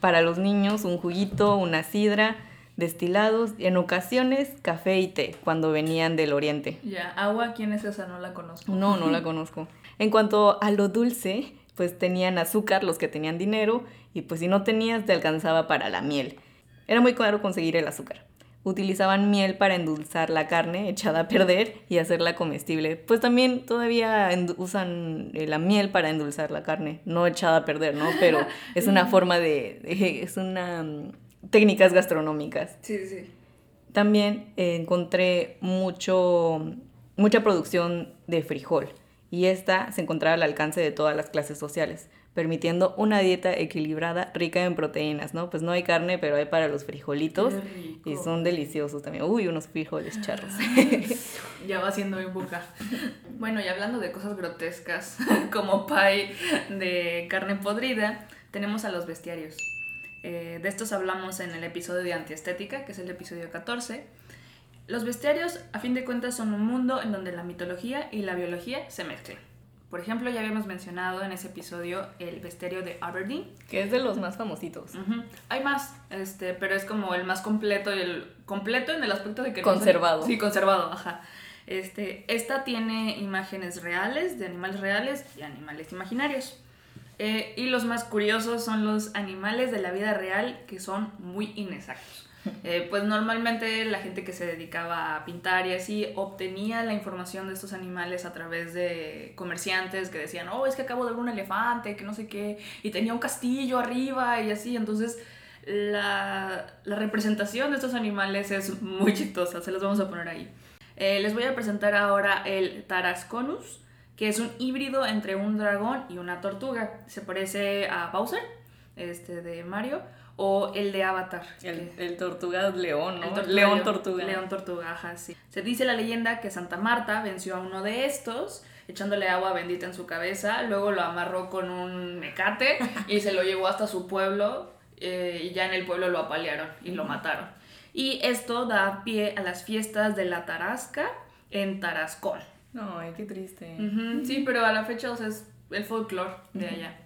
para los niños un juguito, una sidra, destilados y en ocasiones café y té cuando venían del oriente. Ya, agua, ¿quién es esa? No la conozco. No, no la conozco. En cuanto a lo dulce, pues tenían azúcar los que tenían dinero y pues si no tenías te alcanzaba para la miel. Era muy caro conseguir el azúcar utilizaban miel para endulzar la carne echada a perder y hacerla comestible. Pues también todavía usan eh, la miel para endulzar la carne, no echada a perder, ¿no? Pero es una forma de, es una mm, técnicas gastronómicas. Sí, sí. También encontré mucho mucha producción de frijol y esta se encontraba al alcance de todas las clases sociales permitiendo una dieta equilibrada rica en proteínas, ¿no? Pues no hay carne, pero hay para los frijolitos y son deliciosos también. Uy, unos frijoles charros. ya va siendo mi boca. Bueno, y hablando de cosas grotescas como pie de carne podrida, tenemos a los bestiarios. Eh, de estos hablamos en el episodio de antiestética, que es el episodio 14. Los bestiarios, a fin de cuentas, son un mundo en donde la mitología y la biología se mezclan. Por ejemplo, ya habíamos mencionado en ese episodio el bestiario de Aberdeen. Que es de los más famositos. Hay más, este, pero es como el más completo el completo en el aspecto de que... Conservado. sí, conservado, ajá. Este, esta tiene imágenes reales, de animales reales y animales imaginarios. Eh, y los más curiosos son los animales de la vida real que son muy inexactos. Eh, pues normalmente la gente que se dedicaba a pintar y así obtenía la información de estos animales a través de comerciantes que decían, oh, es que acabo de ver un elefante, que no sé qué, y tenía un castillo arriba y así, entonces la, representación de estos animales es muy chistosa, se los vamos a poner ahí. Eh, les voy a presentar ahora el Tarasconus, que es un híbrido entre un dragón y una tortuga. Se parece a Bowser, este de Mario, o el de Avatar. El, el tortuga león, ¿no? Tortuga león tortuga. León tortuga, ajá, sí. Se dice la leyenda que Santa Marta venció a uno de estos echándole agua bendita en su cabeza, luego lo amarró con un mecate y se lo llevó hasta su pueblo eh, y ya en el pueblo lo apalearon y lo mataron. Y esto da pie a las fiestas de la Tarasca en Tarascón. Ay, qué triste. Sí, pero a la fecha o sea, es el folclore de allá.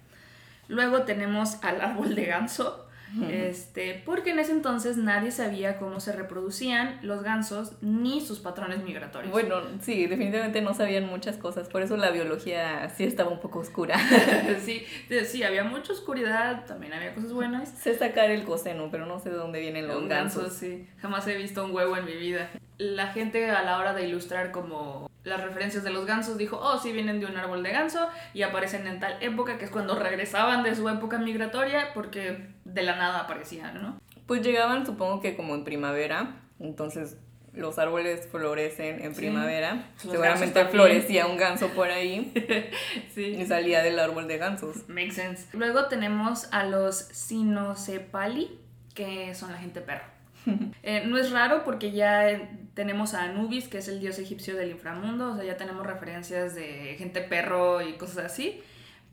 Luego tenemos al árbol de ganso, este, porque en ese entonces nadie sabía cómo se reproducían los gansos ni sus patrones migratorios. Bueno, sí, definitivamente no sabían muchas cosas, por eso la biología sí estaba un poco oscura. sí, sí, había mucha oscuridad, también había cosas buenas. sé sacar el coseno, pero no sé de dónde vienen los Los gansos. gansos, sí. Jamás he visto un huevo en mi vida. La gente a la hora de ilustrar como las referencias de los gansos dijo, oh, sí vienen de un árbol de ganso y aparecen en tal época que es cuando regresaban de su época migratoria porque de la nada aparecían, ¿no? Pues llegaban supongo que como en primavera, entonces los árboles florecen en Sí. primavera. Los Seguramente florecía un ganso por ahí Sí. y salía del árbol de gansos. Makes sense. Luego tenemos a los Sinocepali, que son la gente perro. Eh, no es raro porque ya tenemos a Anubis, que es el dios egipcio del inframundo, o sea, ya tenemos referencias de gente perro y cosas así.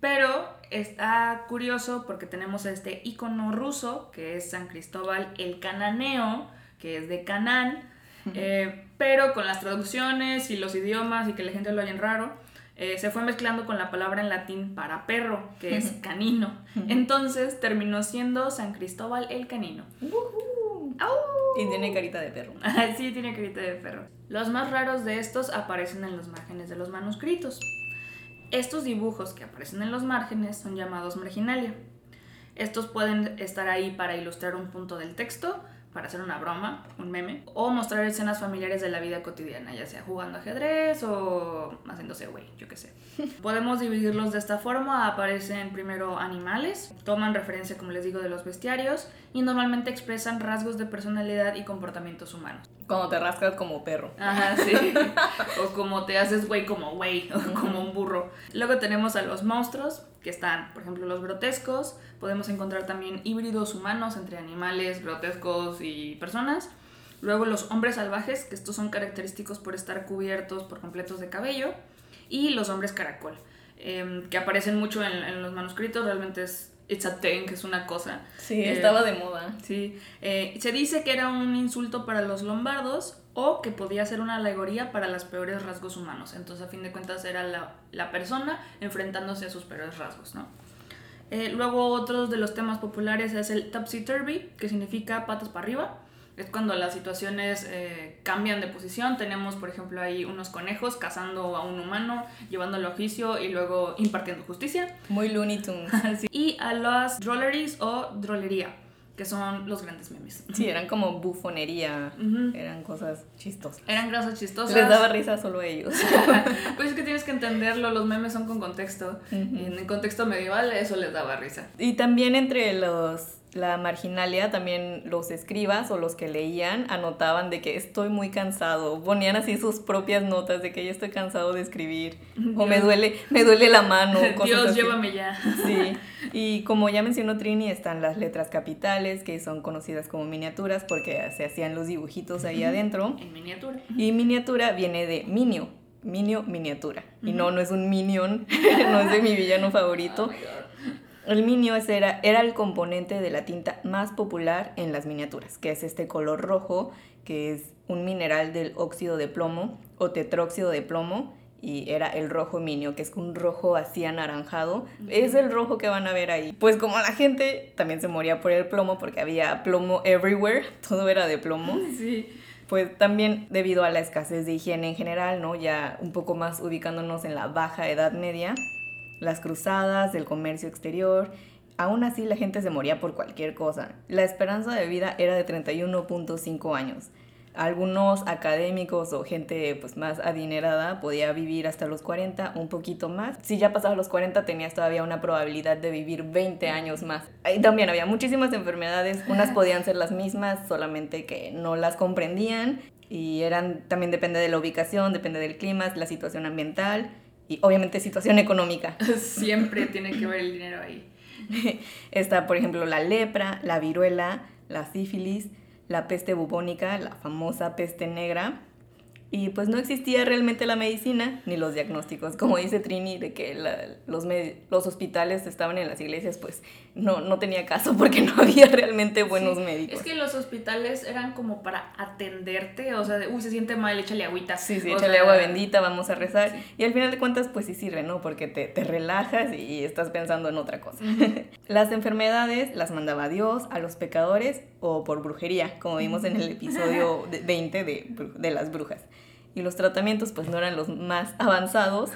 Pero está curioso porque tenemos este icono ruso, que es San Cristóbal el Cananeo, que es de Canaán, eh, pero con las traducciones y los idiomas y que la gente lo oyen raro, eh, se fue mezclando con la palabra en latín para perro, que es canino. Entonces terminó siendo San Cristóbal el Canino. ¡Au! Y tiene carita de perro. Sí, tiene carita de perro. Los más raros de estos aparecen en los márgenes de los manuscritos. Estos dibujos que aparecen en los márgenes son llamados marginalia. Estos pueden estar ahí para ilustrar un punto del texto, para hacer una broma, un meme, o mostrar escenas familiares de la vida cotidiana, ya sea jugando ajedrez o haciéndose güey, yo qué sé. Podemos dividirlos de esta forma, aparecen primero animales, toman referencia, como les digo, de los bestiarios y normalmente expresan rasgos de personalidad y comportamientos humanos. Cuando te rascas como perro. Ajá, sí. o como te haces güey como güey, o como un burro. Luego tenemos a los monstruos, que están, por ejemplo, los grotescos. Podemos encontrar también híbridos humanos entre animales, grotescos y personas. Luego los hombres salvajes, que estos son característicos por estar cubiertos por completos de cabello. Y los hombres caracol, em, que aparecen mucho en, en los manuscritos, realmente es it's a thing, es una cosa. Sí, Eh, estaba de moda. Sí, eh, se dice que era un insulto para los lombardos o que podía ser una alegoría para los peores rasgos humanos. Entonces, a fin de cuentas, era la, la persona enfrentándose a sus peores rasgos, ¿no? Eh, luego, otros de los temas populares es el topsy-turvy, que significa patas para arriba. Es cuando las situaciones eh, cambian de posición. Tenemos, por ejemplo, ahí unos conejos cazando a un humano, llevándolo a juicio y luego impartiendo justicia. Muy Looney Tunes. Sí. Y a las drolleries o drolería, que son los grandes memes. Sí, eran como bufonería. Eran cosas chistosas. Eran grasas chistosas. Les daba risa solo a ellos. pues es que tienes que entenderlo, los memes son con contexto. Y en el contexto medieval eso les daba risa. Y también entre los la marginalia, también los escribas o los que leían anotaban de que estoy muy cansado, ponían así sus propias notas de que ya estoy cansado de escribir o me duele, me duele la mano, cosas Dios, así. llévame ya. Sí, y como ya mencionó Trini, están las letras capitales, que son conocidas como miniaturas porque se hacían los dibujitos ahí adentro. En miniatura. Y miniatura viene de minio, minio, miniatura. Y no, no es un minion, no es de mi villano favorito. Oh. El minio era, era el componente de la tinta más popular en las miniaturas, que es este color rojo, que es un mineral del óxido de plomo o tetróxido de plomo, y era el rojo minio, que es un rojo así anaranjado. Es el rojo que van a ver ahí. Pues como la gente también se moría por el plomo, porque había plomo everywhere, todo era de plomo. Sí. Pues también debido a la escasez de higiene en general, ¿no? Ya un poco más ubicándonos en la baja edad media, las cruzadas, el comercio exterior, aún así la gente se moría por cualquier cosa. La esperanza de vida era de 31.5 años. Algunos académicos o gente pues más adinerada podía vivir hasta los 40, un poquito más. Si ya pasabas los 40 tenías todavía una probabilidad de vivir 20 años más. Ahí también había muchísimas enfermedades, unas podían ser las mismas, solamente que no las comprendían y eran también depende de la ubicación, depende del clima, la situación ambiental y obviamente situación económica. Siempre tiene que ver el dinero ahí. Está, por ejemplo, la lepra, la viruela, la sífilis, la peste bubónica, la famosa peste negra, y pues no existía realmente la medicina ni los diagnósticos. Como dice Trini, de que los, los hospitales estaban en las iglesias, pues no, no tenía caso porque no había realmente buenos médicos. Es que los hospitales eran como para atenderte, o sea, de, uy, se siente mal, échale agüita. Sí, sí, échale agua bendita, vamos a rezar. Y al final de cuentas, pues sí sirve, ¿no? Porque te, te relajas y estás pensando en otra cosa. las enfermedades las mandaba Dios a los pecadores o por brujería, como vimos en el episodio 20 de, de las brujas y los tratamientos pues no eran los más avanzados.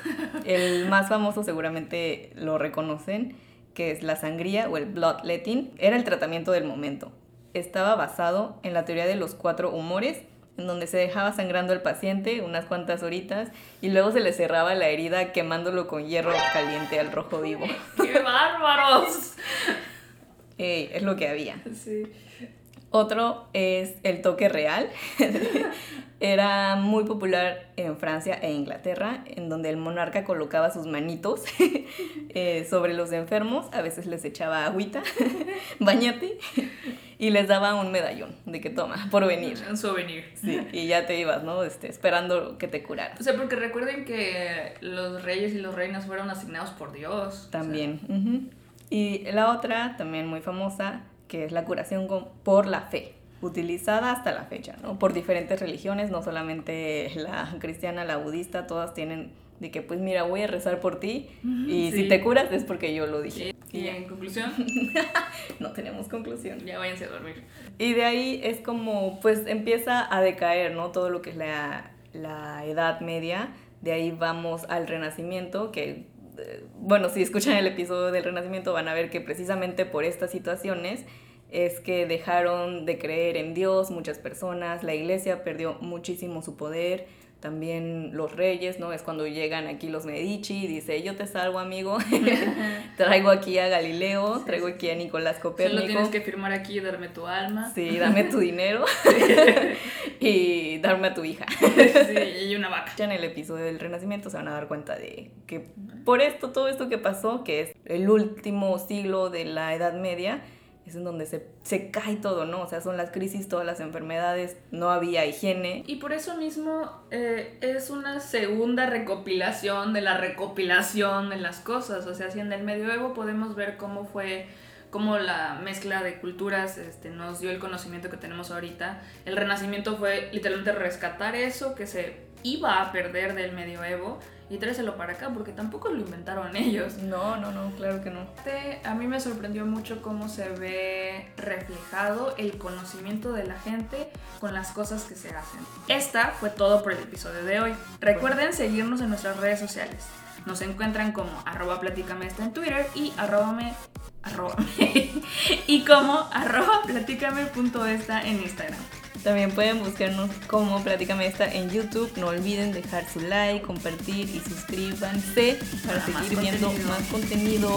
El más famoso seguramente lo reconocen, que es la sangría o el bloodletting. Era el tratamiento del momento. Estaba basado en la teoría de los cuatro humores, en donde se dejaba sangrando al paciente unas cuantas horitas y luego se le cerraba la herida quemándolo con hierro caliente al rojo vivo. ¡Qué bárbaros! es lo que había. Sí. Otro es el toque real. Era muy popular en Francia e Inglaterra, en donde el monarca colocaba sus manitos eh, sobre los enfermos, a veces les echaba agüita, bañate, y les daba un medallón de que toma, por venir. Un souvenir. Sí, y ya te ibas, ¿no? Este, esperando que te curara. O sea, porque recuerden que los reyes y los reinas fueron asignados por Dios. También. Y la otra, también muy famosa, que es la curación por la fe, utilizada hasta la fecha, ¿no? Por diferentes religiones, no solamente la cristiana, la budista, todas tienen de que pues mira, voy a rezar por ti y si te curas es porque yo lo dije. Y en conclusión, no tenemos conclusión. Ya váyanse a dormir. Y de ahí es como pues empieza a decaer, ¿no? Todo lo que es la, la Edad Media, de ahí vamos al Renacimiento, que bueno, si escuchan el episodio del Renacimiento van a ver que precisamente por estas situaciones es que dejaron de creer en Dios muchas personas, la iglesia perdió muchísimo su poder, también los reyes, ¿no? Es cuando llegan aquí los Medici y dice, yo te salvo amigo, traigo aquí a Galileo, traigo aquí a Nicolás Copérnico. Solo tienes que firmar aquí y darme tu alma. Sí, dame tu dinero y darme a tu hija. sí, y una vaca. Ya en el episodio del Renacimiento se van a dar cuenta de que por esto, todo esto que pasó, que es el último siglo de la Edad Media, es en donde se, se, cae todo, ¿no? O sea, son las crisis, todas las enfermedades, no había higiene. Y por eso mismo eh, es una segunda recopilación de la recopilación de las cosas. O sea, si en el medioevo podemos ver cómo fue cómo la mezcla de culturas este, nos dio el conocimiento que tenemos ahorita. El renacimiento fue literalmente rescatar eso que se iba a perder del medioevo y tráeselo para acá, porque tampoco lo inventaron ellos. No, no, no, claro que no. A mí me sorprendió mucho cómo se ve reflejado el conocimiento de la gente con las cosas que se hacen. Esta fue todo por el episodio de hoy. Recuerden seguirnos en nuestras redes sociales. Nos encuentran como arroba en Twitter y arrobame, y como arroba platícame.esta en Instagram. También pueden buscarnos como Platícame Esta en YouTube. No olviden dejar su like, compartir y suscríbanse para, seguir viendo más contenido.